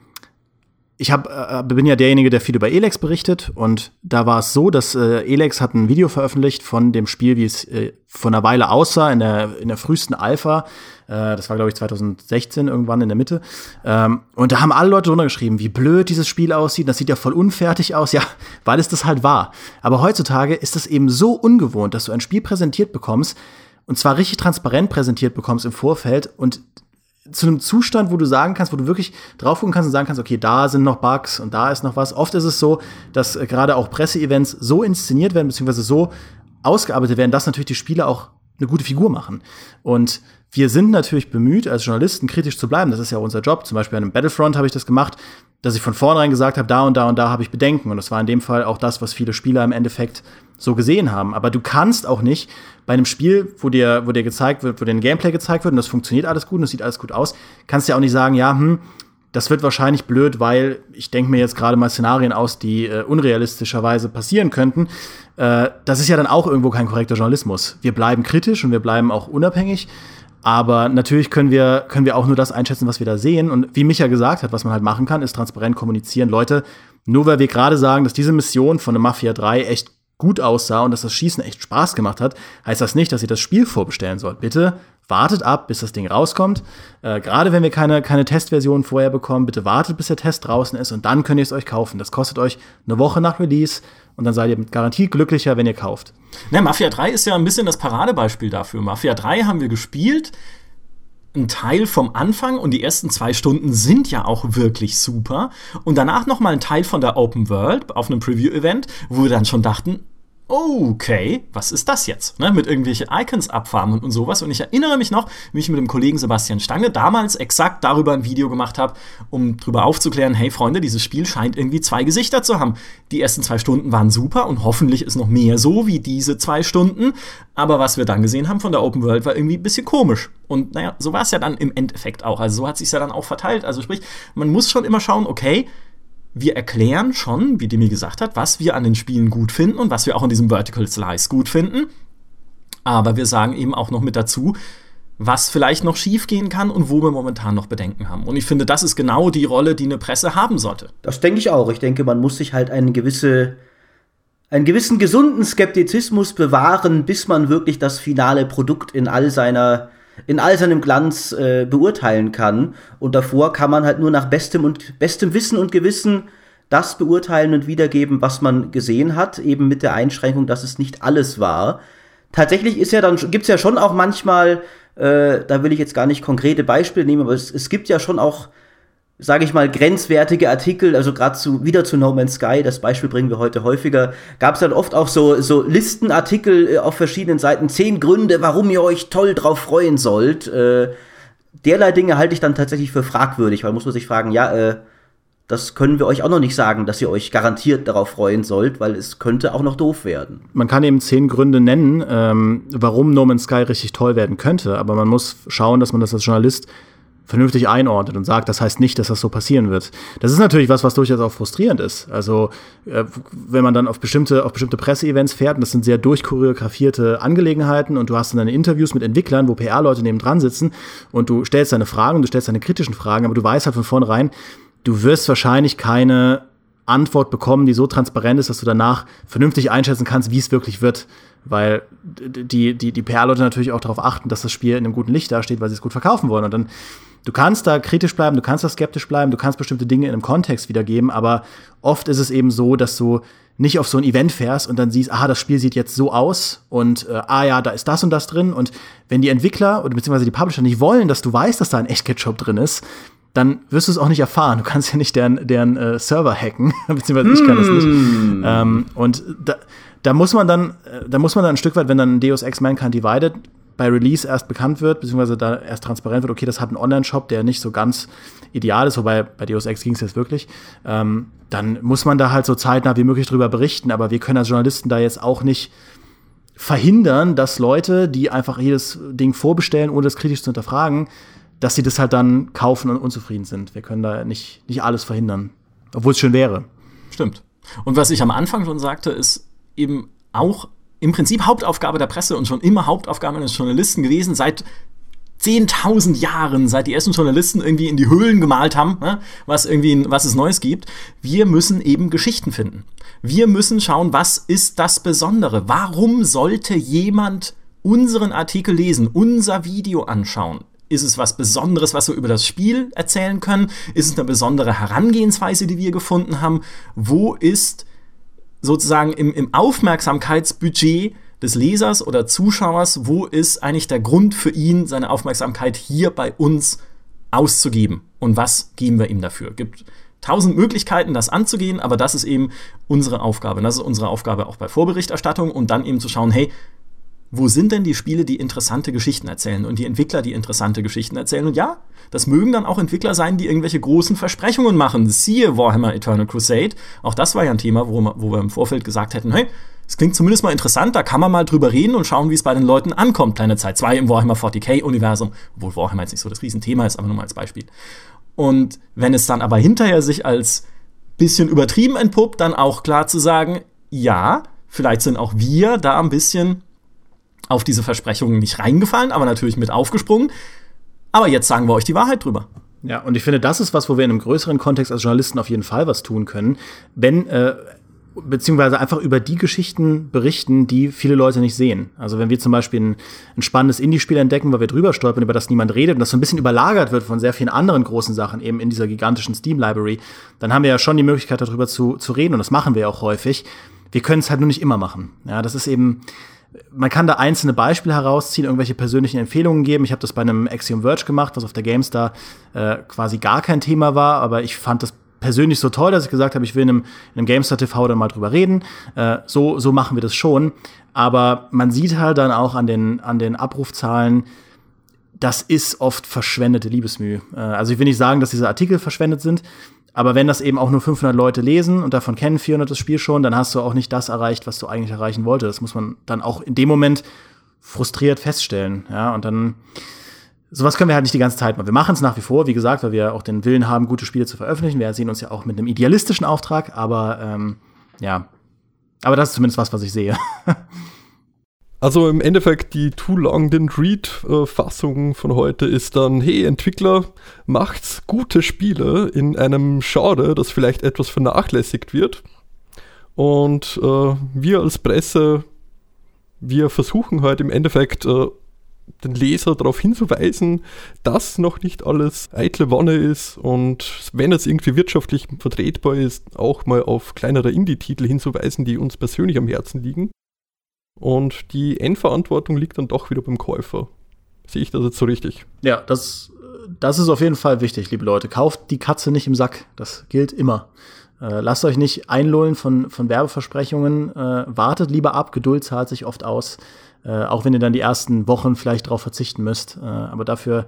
ich hab, äh, bin ja derjenige, der viel über Elex berichtet und da war es so, dass äh, Elex hat ein Video veröffentlicht von dem Spiel, wie es äh, von einer Weile aussah, in der, in der frühesten Alpha. Äh, das war, glaube ich, 2016 irgendwann in der Mitte. Ähm, und da haben alle Leute drunter geschrieben, wie blöd dieses Spiel aussieht. Das sieht ja voll unfertig aus. Ja, weil es das halt war. Aber heutzutage ist es eben so ungewohnt, dass du ein Spiel präsentiert bekommst, und zwar richtig transparent präsentiert bekommst im Vorfeld und zu einem Zustand, wo du sagen kannst, wo du wirklich drauf gucken kannst und sagen kannst, okay, da sind noch Bugs und da ist noch was. Oft ist es so, dass äh, gerade auch Presseevents so inszeniert werden, beziehungsweise so ausgearbeitet werden, dass natürlich die Spieler auch eine gute Figur machen. Und wir sind natürlich bemüht, als Journalisten kritisch zu bleiben. Das ist ja unser Job. Zum Beispiel an einem Battlefront habe ich das gemacht, dass ich von vornherein gesagt habe, da und da und da habe ich Bedenken. Und das war in dem Fall auch das, was viele Spieler im Endeffekt so gesehen haben. Aber du kannst auch nicht bei einem Spiel, wo dir, wo dir gezeigt wird, wo dir ein Gameplay gezeigt wird und das funktioniert alles gut und das sieht alles gut aus, kannst du ja auch nicht sagen, ja, hm, das wird wahrscheinlich blöd, weil ich denke mir jetzt gerade mal Szenarien aus, die äh, unrealistischerweise passieren könnten. Äh, das ist ja dann auch irgendwo kein korrekter Journalismus. Wir bleiben kritisch und wir bleiben auch unabhängig. Aber natürlich können wir, können wir auch nur das einschätzen, was wir da sehen. Und wie Micha gesagt hat, was man halt machen kann, ist transparent kommunizieren. Leute, nur weil wir gerade sagen, dass diese Mission von der Mafia 3 echt gut aussah und dass das Schießen echt Spaß gemacht hat, heißt das nicht, dass ihr das Spiel vorbestellen sollt. Bitte wartet ab, bis das Ding rauskommt. Äh, Gerade wenn wir keine, keine Testversion vorher bekommen, bitte wartet, bis der Test draußen ist und dann könnt ihr es euch kaufen. Das kostet euch eine Woche nach Release und dann seid ihr mit Garantie glücklicher, wenn ihr kauft. Na, Mafia 3 ist ja ein bisschen das Paradebeispiel dafür. Mafia 3 haben wir gespielt ein Teil vom Anfang und die ersten zwei Stunden sind ja auch wirklich super. Und danach noch mal ein Teil von der Open World auf einem Preview-Event, wo wir dann schon dachten, okay, was ist das jetzt? Ne, mit irgendwelchen Icons abfarmen und sowas. Und ich erinnere mich noch, wie ich mit dem Kollegen Sebastian Stange damals exakt darüber ein Video gemacht habe, um darüber aufzuklären, hey Freunde, dieses Spiel scheint irgendwie zwei Gesichter zu haben. Die ersten zwei Stunden waren super und hoffentlich ist noch mehr so wie diese zwei Stunden. Aber was wir dann gesehen haben von der Open World war irgendwie ein bisschen komisch. Und naja, so war es ja dann im Endeffekt auch. Also so hat sich ja dann auch verteilt. Also sprich, man muss schon immer schauen, okay, wir erklären schon, wie Demi gesagt hat, was wir an den Spielen gut finden und was wir auch an diesem Vertical Slice gut finden. Aber wir sagen eben auch noch mit dazu, was vielleicht noch schiefgehen kann und wo wir momentan noch Bedenken haben. Und ich finde, das ist genau die Rolle, die eine Presse haben sollte. Das denke ich auch. Ich denke, man muss sich halt eine gewisse, einen gewissen gesunden Skeptizismus bewahren, bis man wirklich das finale Produkt in all seiner in all seinem Glanz äh, beurteilen kann. Und davor kann man halt nur nach bestem und bestem Wissen und Gewissen das beurteilen und wiedergeben, was man gesehen hat, eben mit der Einschränkung, dass es nicht alles war. Tatsächlich ist ja dann gibt's ja schon auch manchmal, äh, da will ich jetzt gar nicht konkrete Beispiele nehmen, aber es, es gibt ja schon auch sage ich mal, grenzwertige Artikel, also gerade zu, wieder zu No Man's Sky, das Beispiel bringen wir heute häufiger, gab es dann oft auch so, so Listenartikel äh, auf verschiedenen Seiten, zehn Gründe, warum ihr euch toll drauf freuen sollt. Äh, derlei Dinge halte ich dann tatsächlich für fragwürdig, weil muss man sich fragen, ja, äh, das können wir euch auch noch nicht sagen, dass ihr euch garantiert darauf freuen sollt, weil es könnte auch noch doof werden. Man kann eben zehn Gründe nennen, ähm, warum No Man's Sky richtig toll werden könnte, aber man muss schauen, dass man das als Journalist vernünftig einordnet und sagt, das heißt nicht, dass das so passieren wird. Das ist natürlich was, was durchaus auch frustrierend ist. Also, äh, wenn man dann auf bestimmte, auf bestimmte Presseevents fährt, und das sind sehr durchchoreografierte Angelegenheiten, und du hast dann deine Interviews mit Entwicklern, wo PR-Leute neben dran sitzen, und du stellst deine Fragen, und du stellst deine kritischen Fragen, aber du weißt halt von vornherein, du wirst wahrscheinlich keine Antwort bekommen, die so transparent ist, dass du danach vernünftig einschätzen kannst, wie es wirklich wird. Weil die, die, die PR-Leute natürlich auch darauf achten, dass das Spiel in einem guten Licht dasteht, weil sie es gut verkaufen wollen. Und dann Du kannst da kritisch bleiben, du kannst da skeptisch bleiben, du kannst bestimmte Dinge in einem Kontext wiedergeben, aber oft ist es eben so, dass du nicht auf so ein Event fährst und dann siehst, aha, das Spiel sieht jetzt so aus und äh, ah ja, da ist das und das drin. Und wenn die Entwickler oder beziehungsweise die Publisher nicht wollen, dass du weißt, dass da ein Echtket-Shop drin ist, dann wirst du es auch nicht erfahren. Du kannst ja nicht deren, deren äh, Server hacken, beziehungsweise ich kann das nicht. Mm. Ähm, und da, da muss man dann, äh, da muss man dann ein Stück weit, wenn dann Deus Ex Mankind Divided bei Release erst bekannt wird, beziehungsweise da erst transparent wird, okay, das hat einen Online-Shop, der nicht so ganz ideal ist, wobei bei Deus Ex ging es jetzt wirklich, ähm, dann muss man da halt so zeitnah wie möglich drüber berichten. Aber wir können als Journalisten da jetzt auch nicht verhindern, dass Leute, die einfach jedes Ding vorbestellen, ohne das kritisch zu hinterfragen, dass sie das halt dann kaufen und unzufrieden sind. Wir können da nicht, nicht alles verhindern, obwohl es schön wäre. Stimmt. Und was ich am Anfang schon sagte, ist eben auch im Prinzip Hauptaufgabe der Presse und schon immer Hauptaufgabe eines Journalisten gewesen, seit 10.000 Jahren, seit die ersten Journalisten irgendwie in die Höhlen gemalt haben, ne, was irgendwie, was es Neues gibt. Wir müssen eben Geschichten finden. Wir müssen schauen, was ist das Besondere? Warum sollte jemand unseren Artikel lesen, unser Video anschauen? Ist es was Besonderes, was wir über das Spiel erzählen können? Ist es eine besondere Herangehensweise, die wir gefunden haben? Wo ist sozusagen im, im Aufmerksamkeitsbudget des Lesers oder Zuschauers, wo ist eigentlich der Grund für ihn, seine Aufmerksamkeit hier bei uns auszugeben und was geben wir ihm dafür? Gibt tausend Möglichkeiten, das anzugehen, aber das ist eben unsere Aufgabe. Und das ist unsere Aufgabe auch bei Vorberichterstattung und dann eben zu schauen, hey, wo sind denn die Spiele, die interessante Geschichten erzählen und die Entwickler, die interessante Geschichten erzählen? Und ja, das mögen dann auch Entwickler sein, die irgendwelche großen Versprechungen machen. Siehe Warhammer Eternal Crusade. Auch das war ja ein Thema, wo, wo wir im Vorfeld gesagt hätten, hey, es klingt zumindest mal interessant, da kann man mal drüber reden und schauen, wie es bei den Leuten ankommt. Kleine Zeit 2 im Warhammer 40k-Universum, obwohl Warhammer jetzt nicht so das Riesenthema ist, aber nur mal als Beispiel. Und wenn es dann aber hinterher sich als bisschen übertrieben entpuppt, dann auch klar zu sagen, ja, vielleicht sind auch wir da ein bisschen auf diese Versprechungen nicht reingefallen, aber natürlich mit aufgesprungen. Aber jetzt sagen wir euch die Wahrheit drüber. Ja, und ich finde, das ist was, wo wir in einem größeren Kontext als Journalisten auf jeden Fall was tun können. Wenn, äh, beziehungsweise einfach über die Geschichten berichten, die viele Leute nicht sehen. Also wenn wir zum Beispiel ein, ein spannendes Indie-Spiel entdecken, weil wir drüber stolpern, über das niemand redet und das so ein bisschen überlagert wird von sehr vielen anderen großen Sachen eben in dieser gigantischen Steam-Library, dann haben wir ja schon die Möglichkeit, darüber zu, zu reden und das machen wir auch häufig. Wir können es halt nur nicht immer machen. Ja, das ist eben, man kann da einzelne Beispiele herausziehen, irgendwelche persönlichen Empfehlungen geben. Ich habe das bei einem Axiom Verge gemacht, was auf der GameStar äh, quasi gar kein Thema war, aber ich fand das persönlich so toll, dass ich gesagt habe, ich will in einem, in einem GameStar TV dann mal drüber reden. Äh, so, so machen wir das schon. Aber man sieht halt dann auch an den, an den Abrufzahlen, das ist oft verschwendete Liebesmühe. Äh, also ich will nicht sagen, dass diese Artikel verschwendet sind, aber wenn das eben auch nur 500 Leute lesen und davon kennen 400 das Spiel schon, dann hast du auch nicht das erreicht, was du eigentlich erreichen wolltest. Das muss man dann auch in dem Moment frustriert feststellen. Ja, und dann, sowas können wir halt nicht die ganze Zeit machen. Wir machen es nach wie vor, wie gesagt, weil wir auch den Willen haben, gute Spiele zu veröffentlichen. Wir sehen uns ja auch mit einem idealistischen Auftrag, aber ähm, ja. Aber das ist zumindest was, was ich sehe. Also im Endeffekt die Too Long Didn't Read-Fassung von heute ist dann, hey Entwickler, macht's gute Spiele in einem Genre, das vielleicht etwas vernachlässigt wird. Und äh, wir als Presse, wir versuchen halt im Endeffekt äh, den Leser darauf hinzuweisen, dass noch nicht alles eitle Wonne ist und wenn es irgendwie wirtschaftlich vertretbar ist, auch mal auf kleinere Indie-Titel hinzuweisen, die uns persönlich am Herzen liegen. Und die Endverantwortung liegt dann doch wieder beim Käufer. Sehe ich das jetzt so richtig? Ja, das, das ist auf jeden Fall wichtig, liebe Leute. Kauft die Katze nicht im Sack. Das gilt immer. Äh, lasst euch nicht einlullen von, von Werbeversprechungen. Äh, wartet lieber ab. Geduld zahlt sich oft aus. Äh, auch wenn ihr dann die ersten Wochen vielleicht darauf verzichten müsst. Äh, aber dafür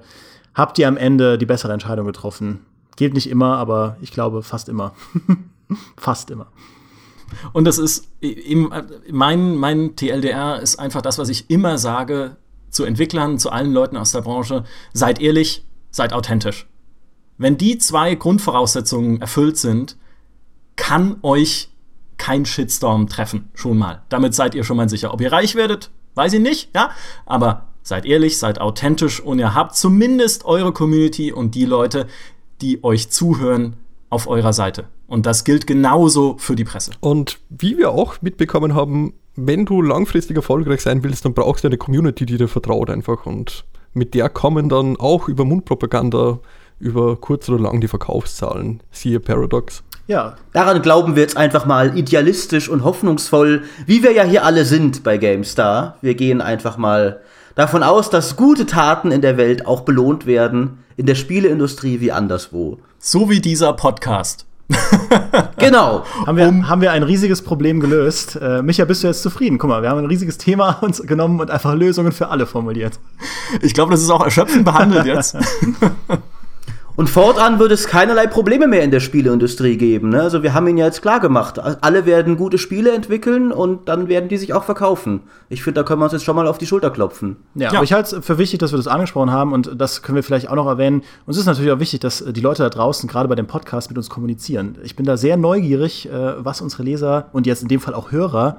habt ihr am Ende die bessere Entscheidung getroffen. Gilt nicht immer, aber ich glaube fast immer. fast immer. Und das ist eben, mein, mein TLDR ist einfach das, was ich immer sage zu Entwicklern, zu allen Leuten aus der Branche. Seid ehrlich, seid authentisch. Wenn die zwei Grundvoraussetzungen erfüllt sind, kann euch kein Shitstorm treffen, schon mal. Damit seid ihr schon mal sicher. Ob ihr reich werdet, weiß ich nicht, ja, aber seid ehrlich, seid authentisch und ihr habt zumindest eure Community und die Leute, die euch zuhören, auf eurer Seite. Und das gilt genauso für die Presse. Und wie wir auch mitbekommen haben, wenn du langfristig erfolgreich sein willst, dann brauchst du eine Community, die dir vertraut einfach. Und mit der kommen dann auch über Mundpropaganda, über kurz oder lang die Verkaufszahlen. Siehe Paradox. Ja. Daran glauben wir jetzt einfach mal idealistisch und hoffnungsvoll, wie wir ja hier alle sind bei GameStar. Wir gehen einfach mal davon aus, dass gute Taten in der Welt auch belohnt werden, in der Spieleindustrie wie anderswo. So wie dieser Podcast. genau. Haben wir, um, haben wir ein riesiges Problem gelöst. Äh, Micha, bist du jetzt zufrieden? Guck mal, wir haben ein riesiges Thema uns genommen und einfach Lösungen für alle formuliert. Ich glaube, das ist auch erschöpfend behandelt jetzt. Und fortan wird es keinerlei Probleme mehr in der Spieleindustrie geben. Ne? Also wir haben ihn ja jetzt klar gemacht. Alle werden gute Spiele entwickeln und dann werden die sich auch verkaufen. Ich finde, da können wir uns jetzt schon mal auf die Schulter klopfen. Ja, ja. aber ich halte es für wichtig, dass wir das angesprochen haben und das können wir vielleicht auch noch erwähnen. Uns ist natürlich auch wichtig, dass die Leute da draußen gerade bei dem Podcast mit uns kommunizieren. Ich bin da sehr neugierig, äh, was unsere Leser und jetzt in dem Fall auch Hörer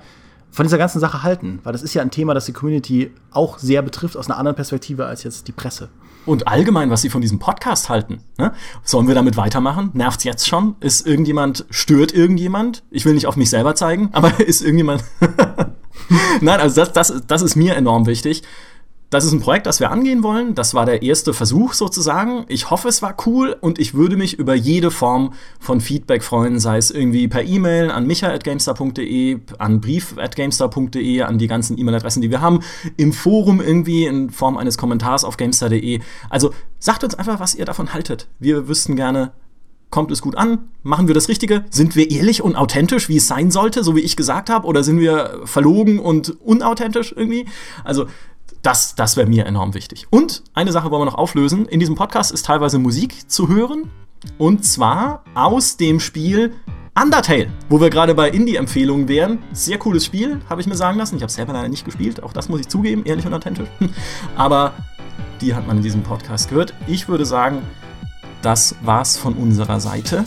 von dieser ganzen Sache halten, weil das ist ja ein Thema, das die Community auch sehr betrifft aus einer anderen Perspektive als jetzt die Presse und allgemein, was sie von diesem Podcast halten. Ne? Sollen wir damit weitermachen? Nervt's jetzt schon? Ist irgendjemand, stört irgendjemand? Ich will nicht auf mich selber zeigen, aber ist irgendjemand. Nein, also das, das, das ist mir enorm wichtig. Das ist ein Projekt, das wir angehen wollen. Das war der erste Versuch sozusagen. Ich hoffe, es war cool und ich würde mich über jede Form von Feedback freuen, sei es irgendwie per E-Mail an micha.gamestar.de, an brief.gamestar.de, an die ganzen E-Mail-Adressen, die wir haben, im Forum irgendwie in Form eines Kommentars auf gamestar.de. Also sagt uns einfach, was ihr davon haltet. Wir wüssten gerne, kommt es gut an? Machen wir das Richtige? Sind wir ehrlich und authentisch, wie es sein sollte, so wie ich gesagt habe? Oder sind wir verlogen und unauthentisch irgendwie? Also das, das wäre mir enorm wichtig. Und eine Sache wollen wir noch auflösen. In diesem Podcast ist teilweise Musik zu hören. Und zwar aus dem Spiel Undertale, wo wir gerade bei Indie-Empfehlungen wären. Sehr cooles Spiel, habe ich mir sagen lassen. Ich habe es selber leider nicht gespielt. Auch das muss ich zugeben, ehrlich und authentisch. Aber die hat man in diesem Podcast gehört. Ich würde sagen, das war's von unserer Seite.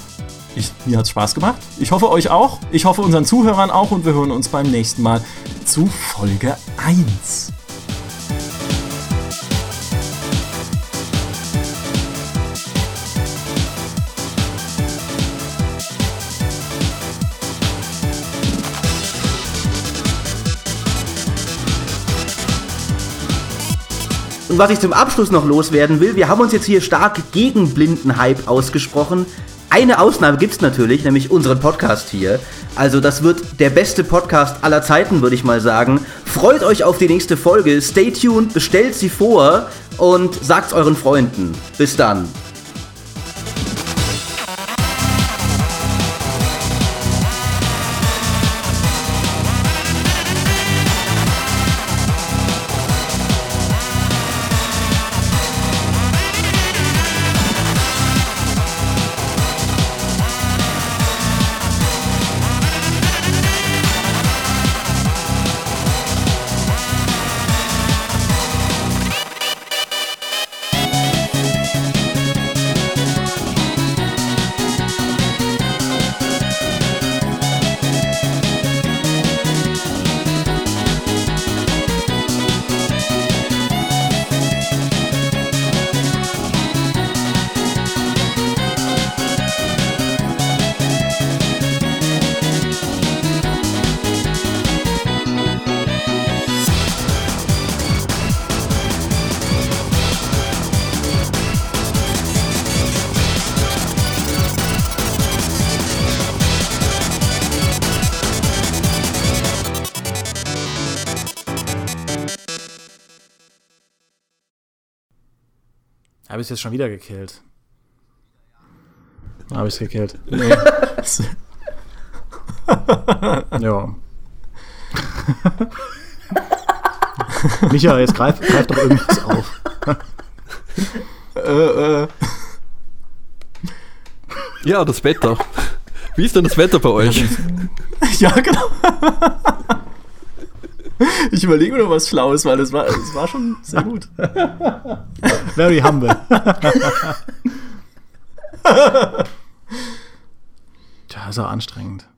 Ich, mir hat's Spaß gemacht. Ich hoffe euch auch. Ich hoffe unseren Zuhörern auch und wir hören uns beim nächsten Mal zu Folge 1. Und was ich zum Abschluss noch loswerden will, wir haben uns jetzt hier stark gegen Blindenhype ausgesprochen. Eine Ausnahme gibt es natürlich, nämlich unseren Podcast hier. Also das wird der beste Podcast aller Zeiten, würde ich mal sagen. Freut euch auf die nächste Folge. Stay tuned, bestellt sie vor und sagt's euren Freunden. Bis dann. Ich jetzt schon wieder gekillt? Habe ich es gekillt? Nee. ja. Micha, jetzt greif, greif doch irgendwas auf. äh, äh. Ja, das Wetter. Wie ist denn das Wetter bei euch? Ja, genau. Ich überlege mir noch was Schlaues, weil das war, das war schon sehr gut. Very humble. Tja, ist auch anstrengend.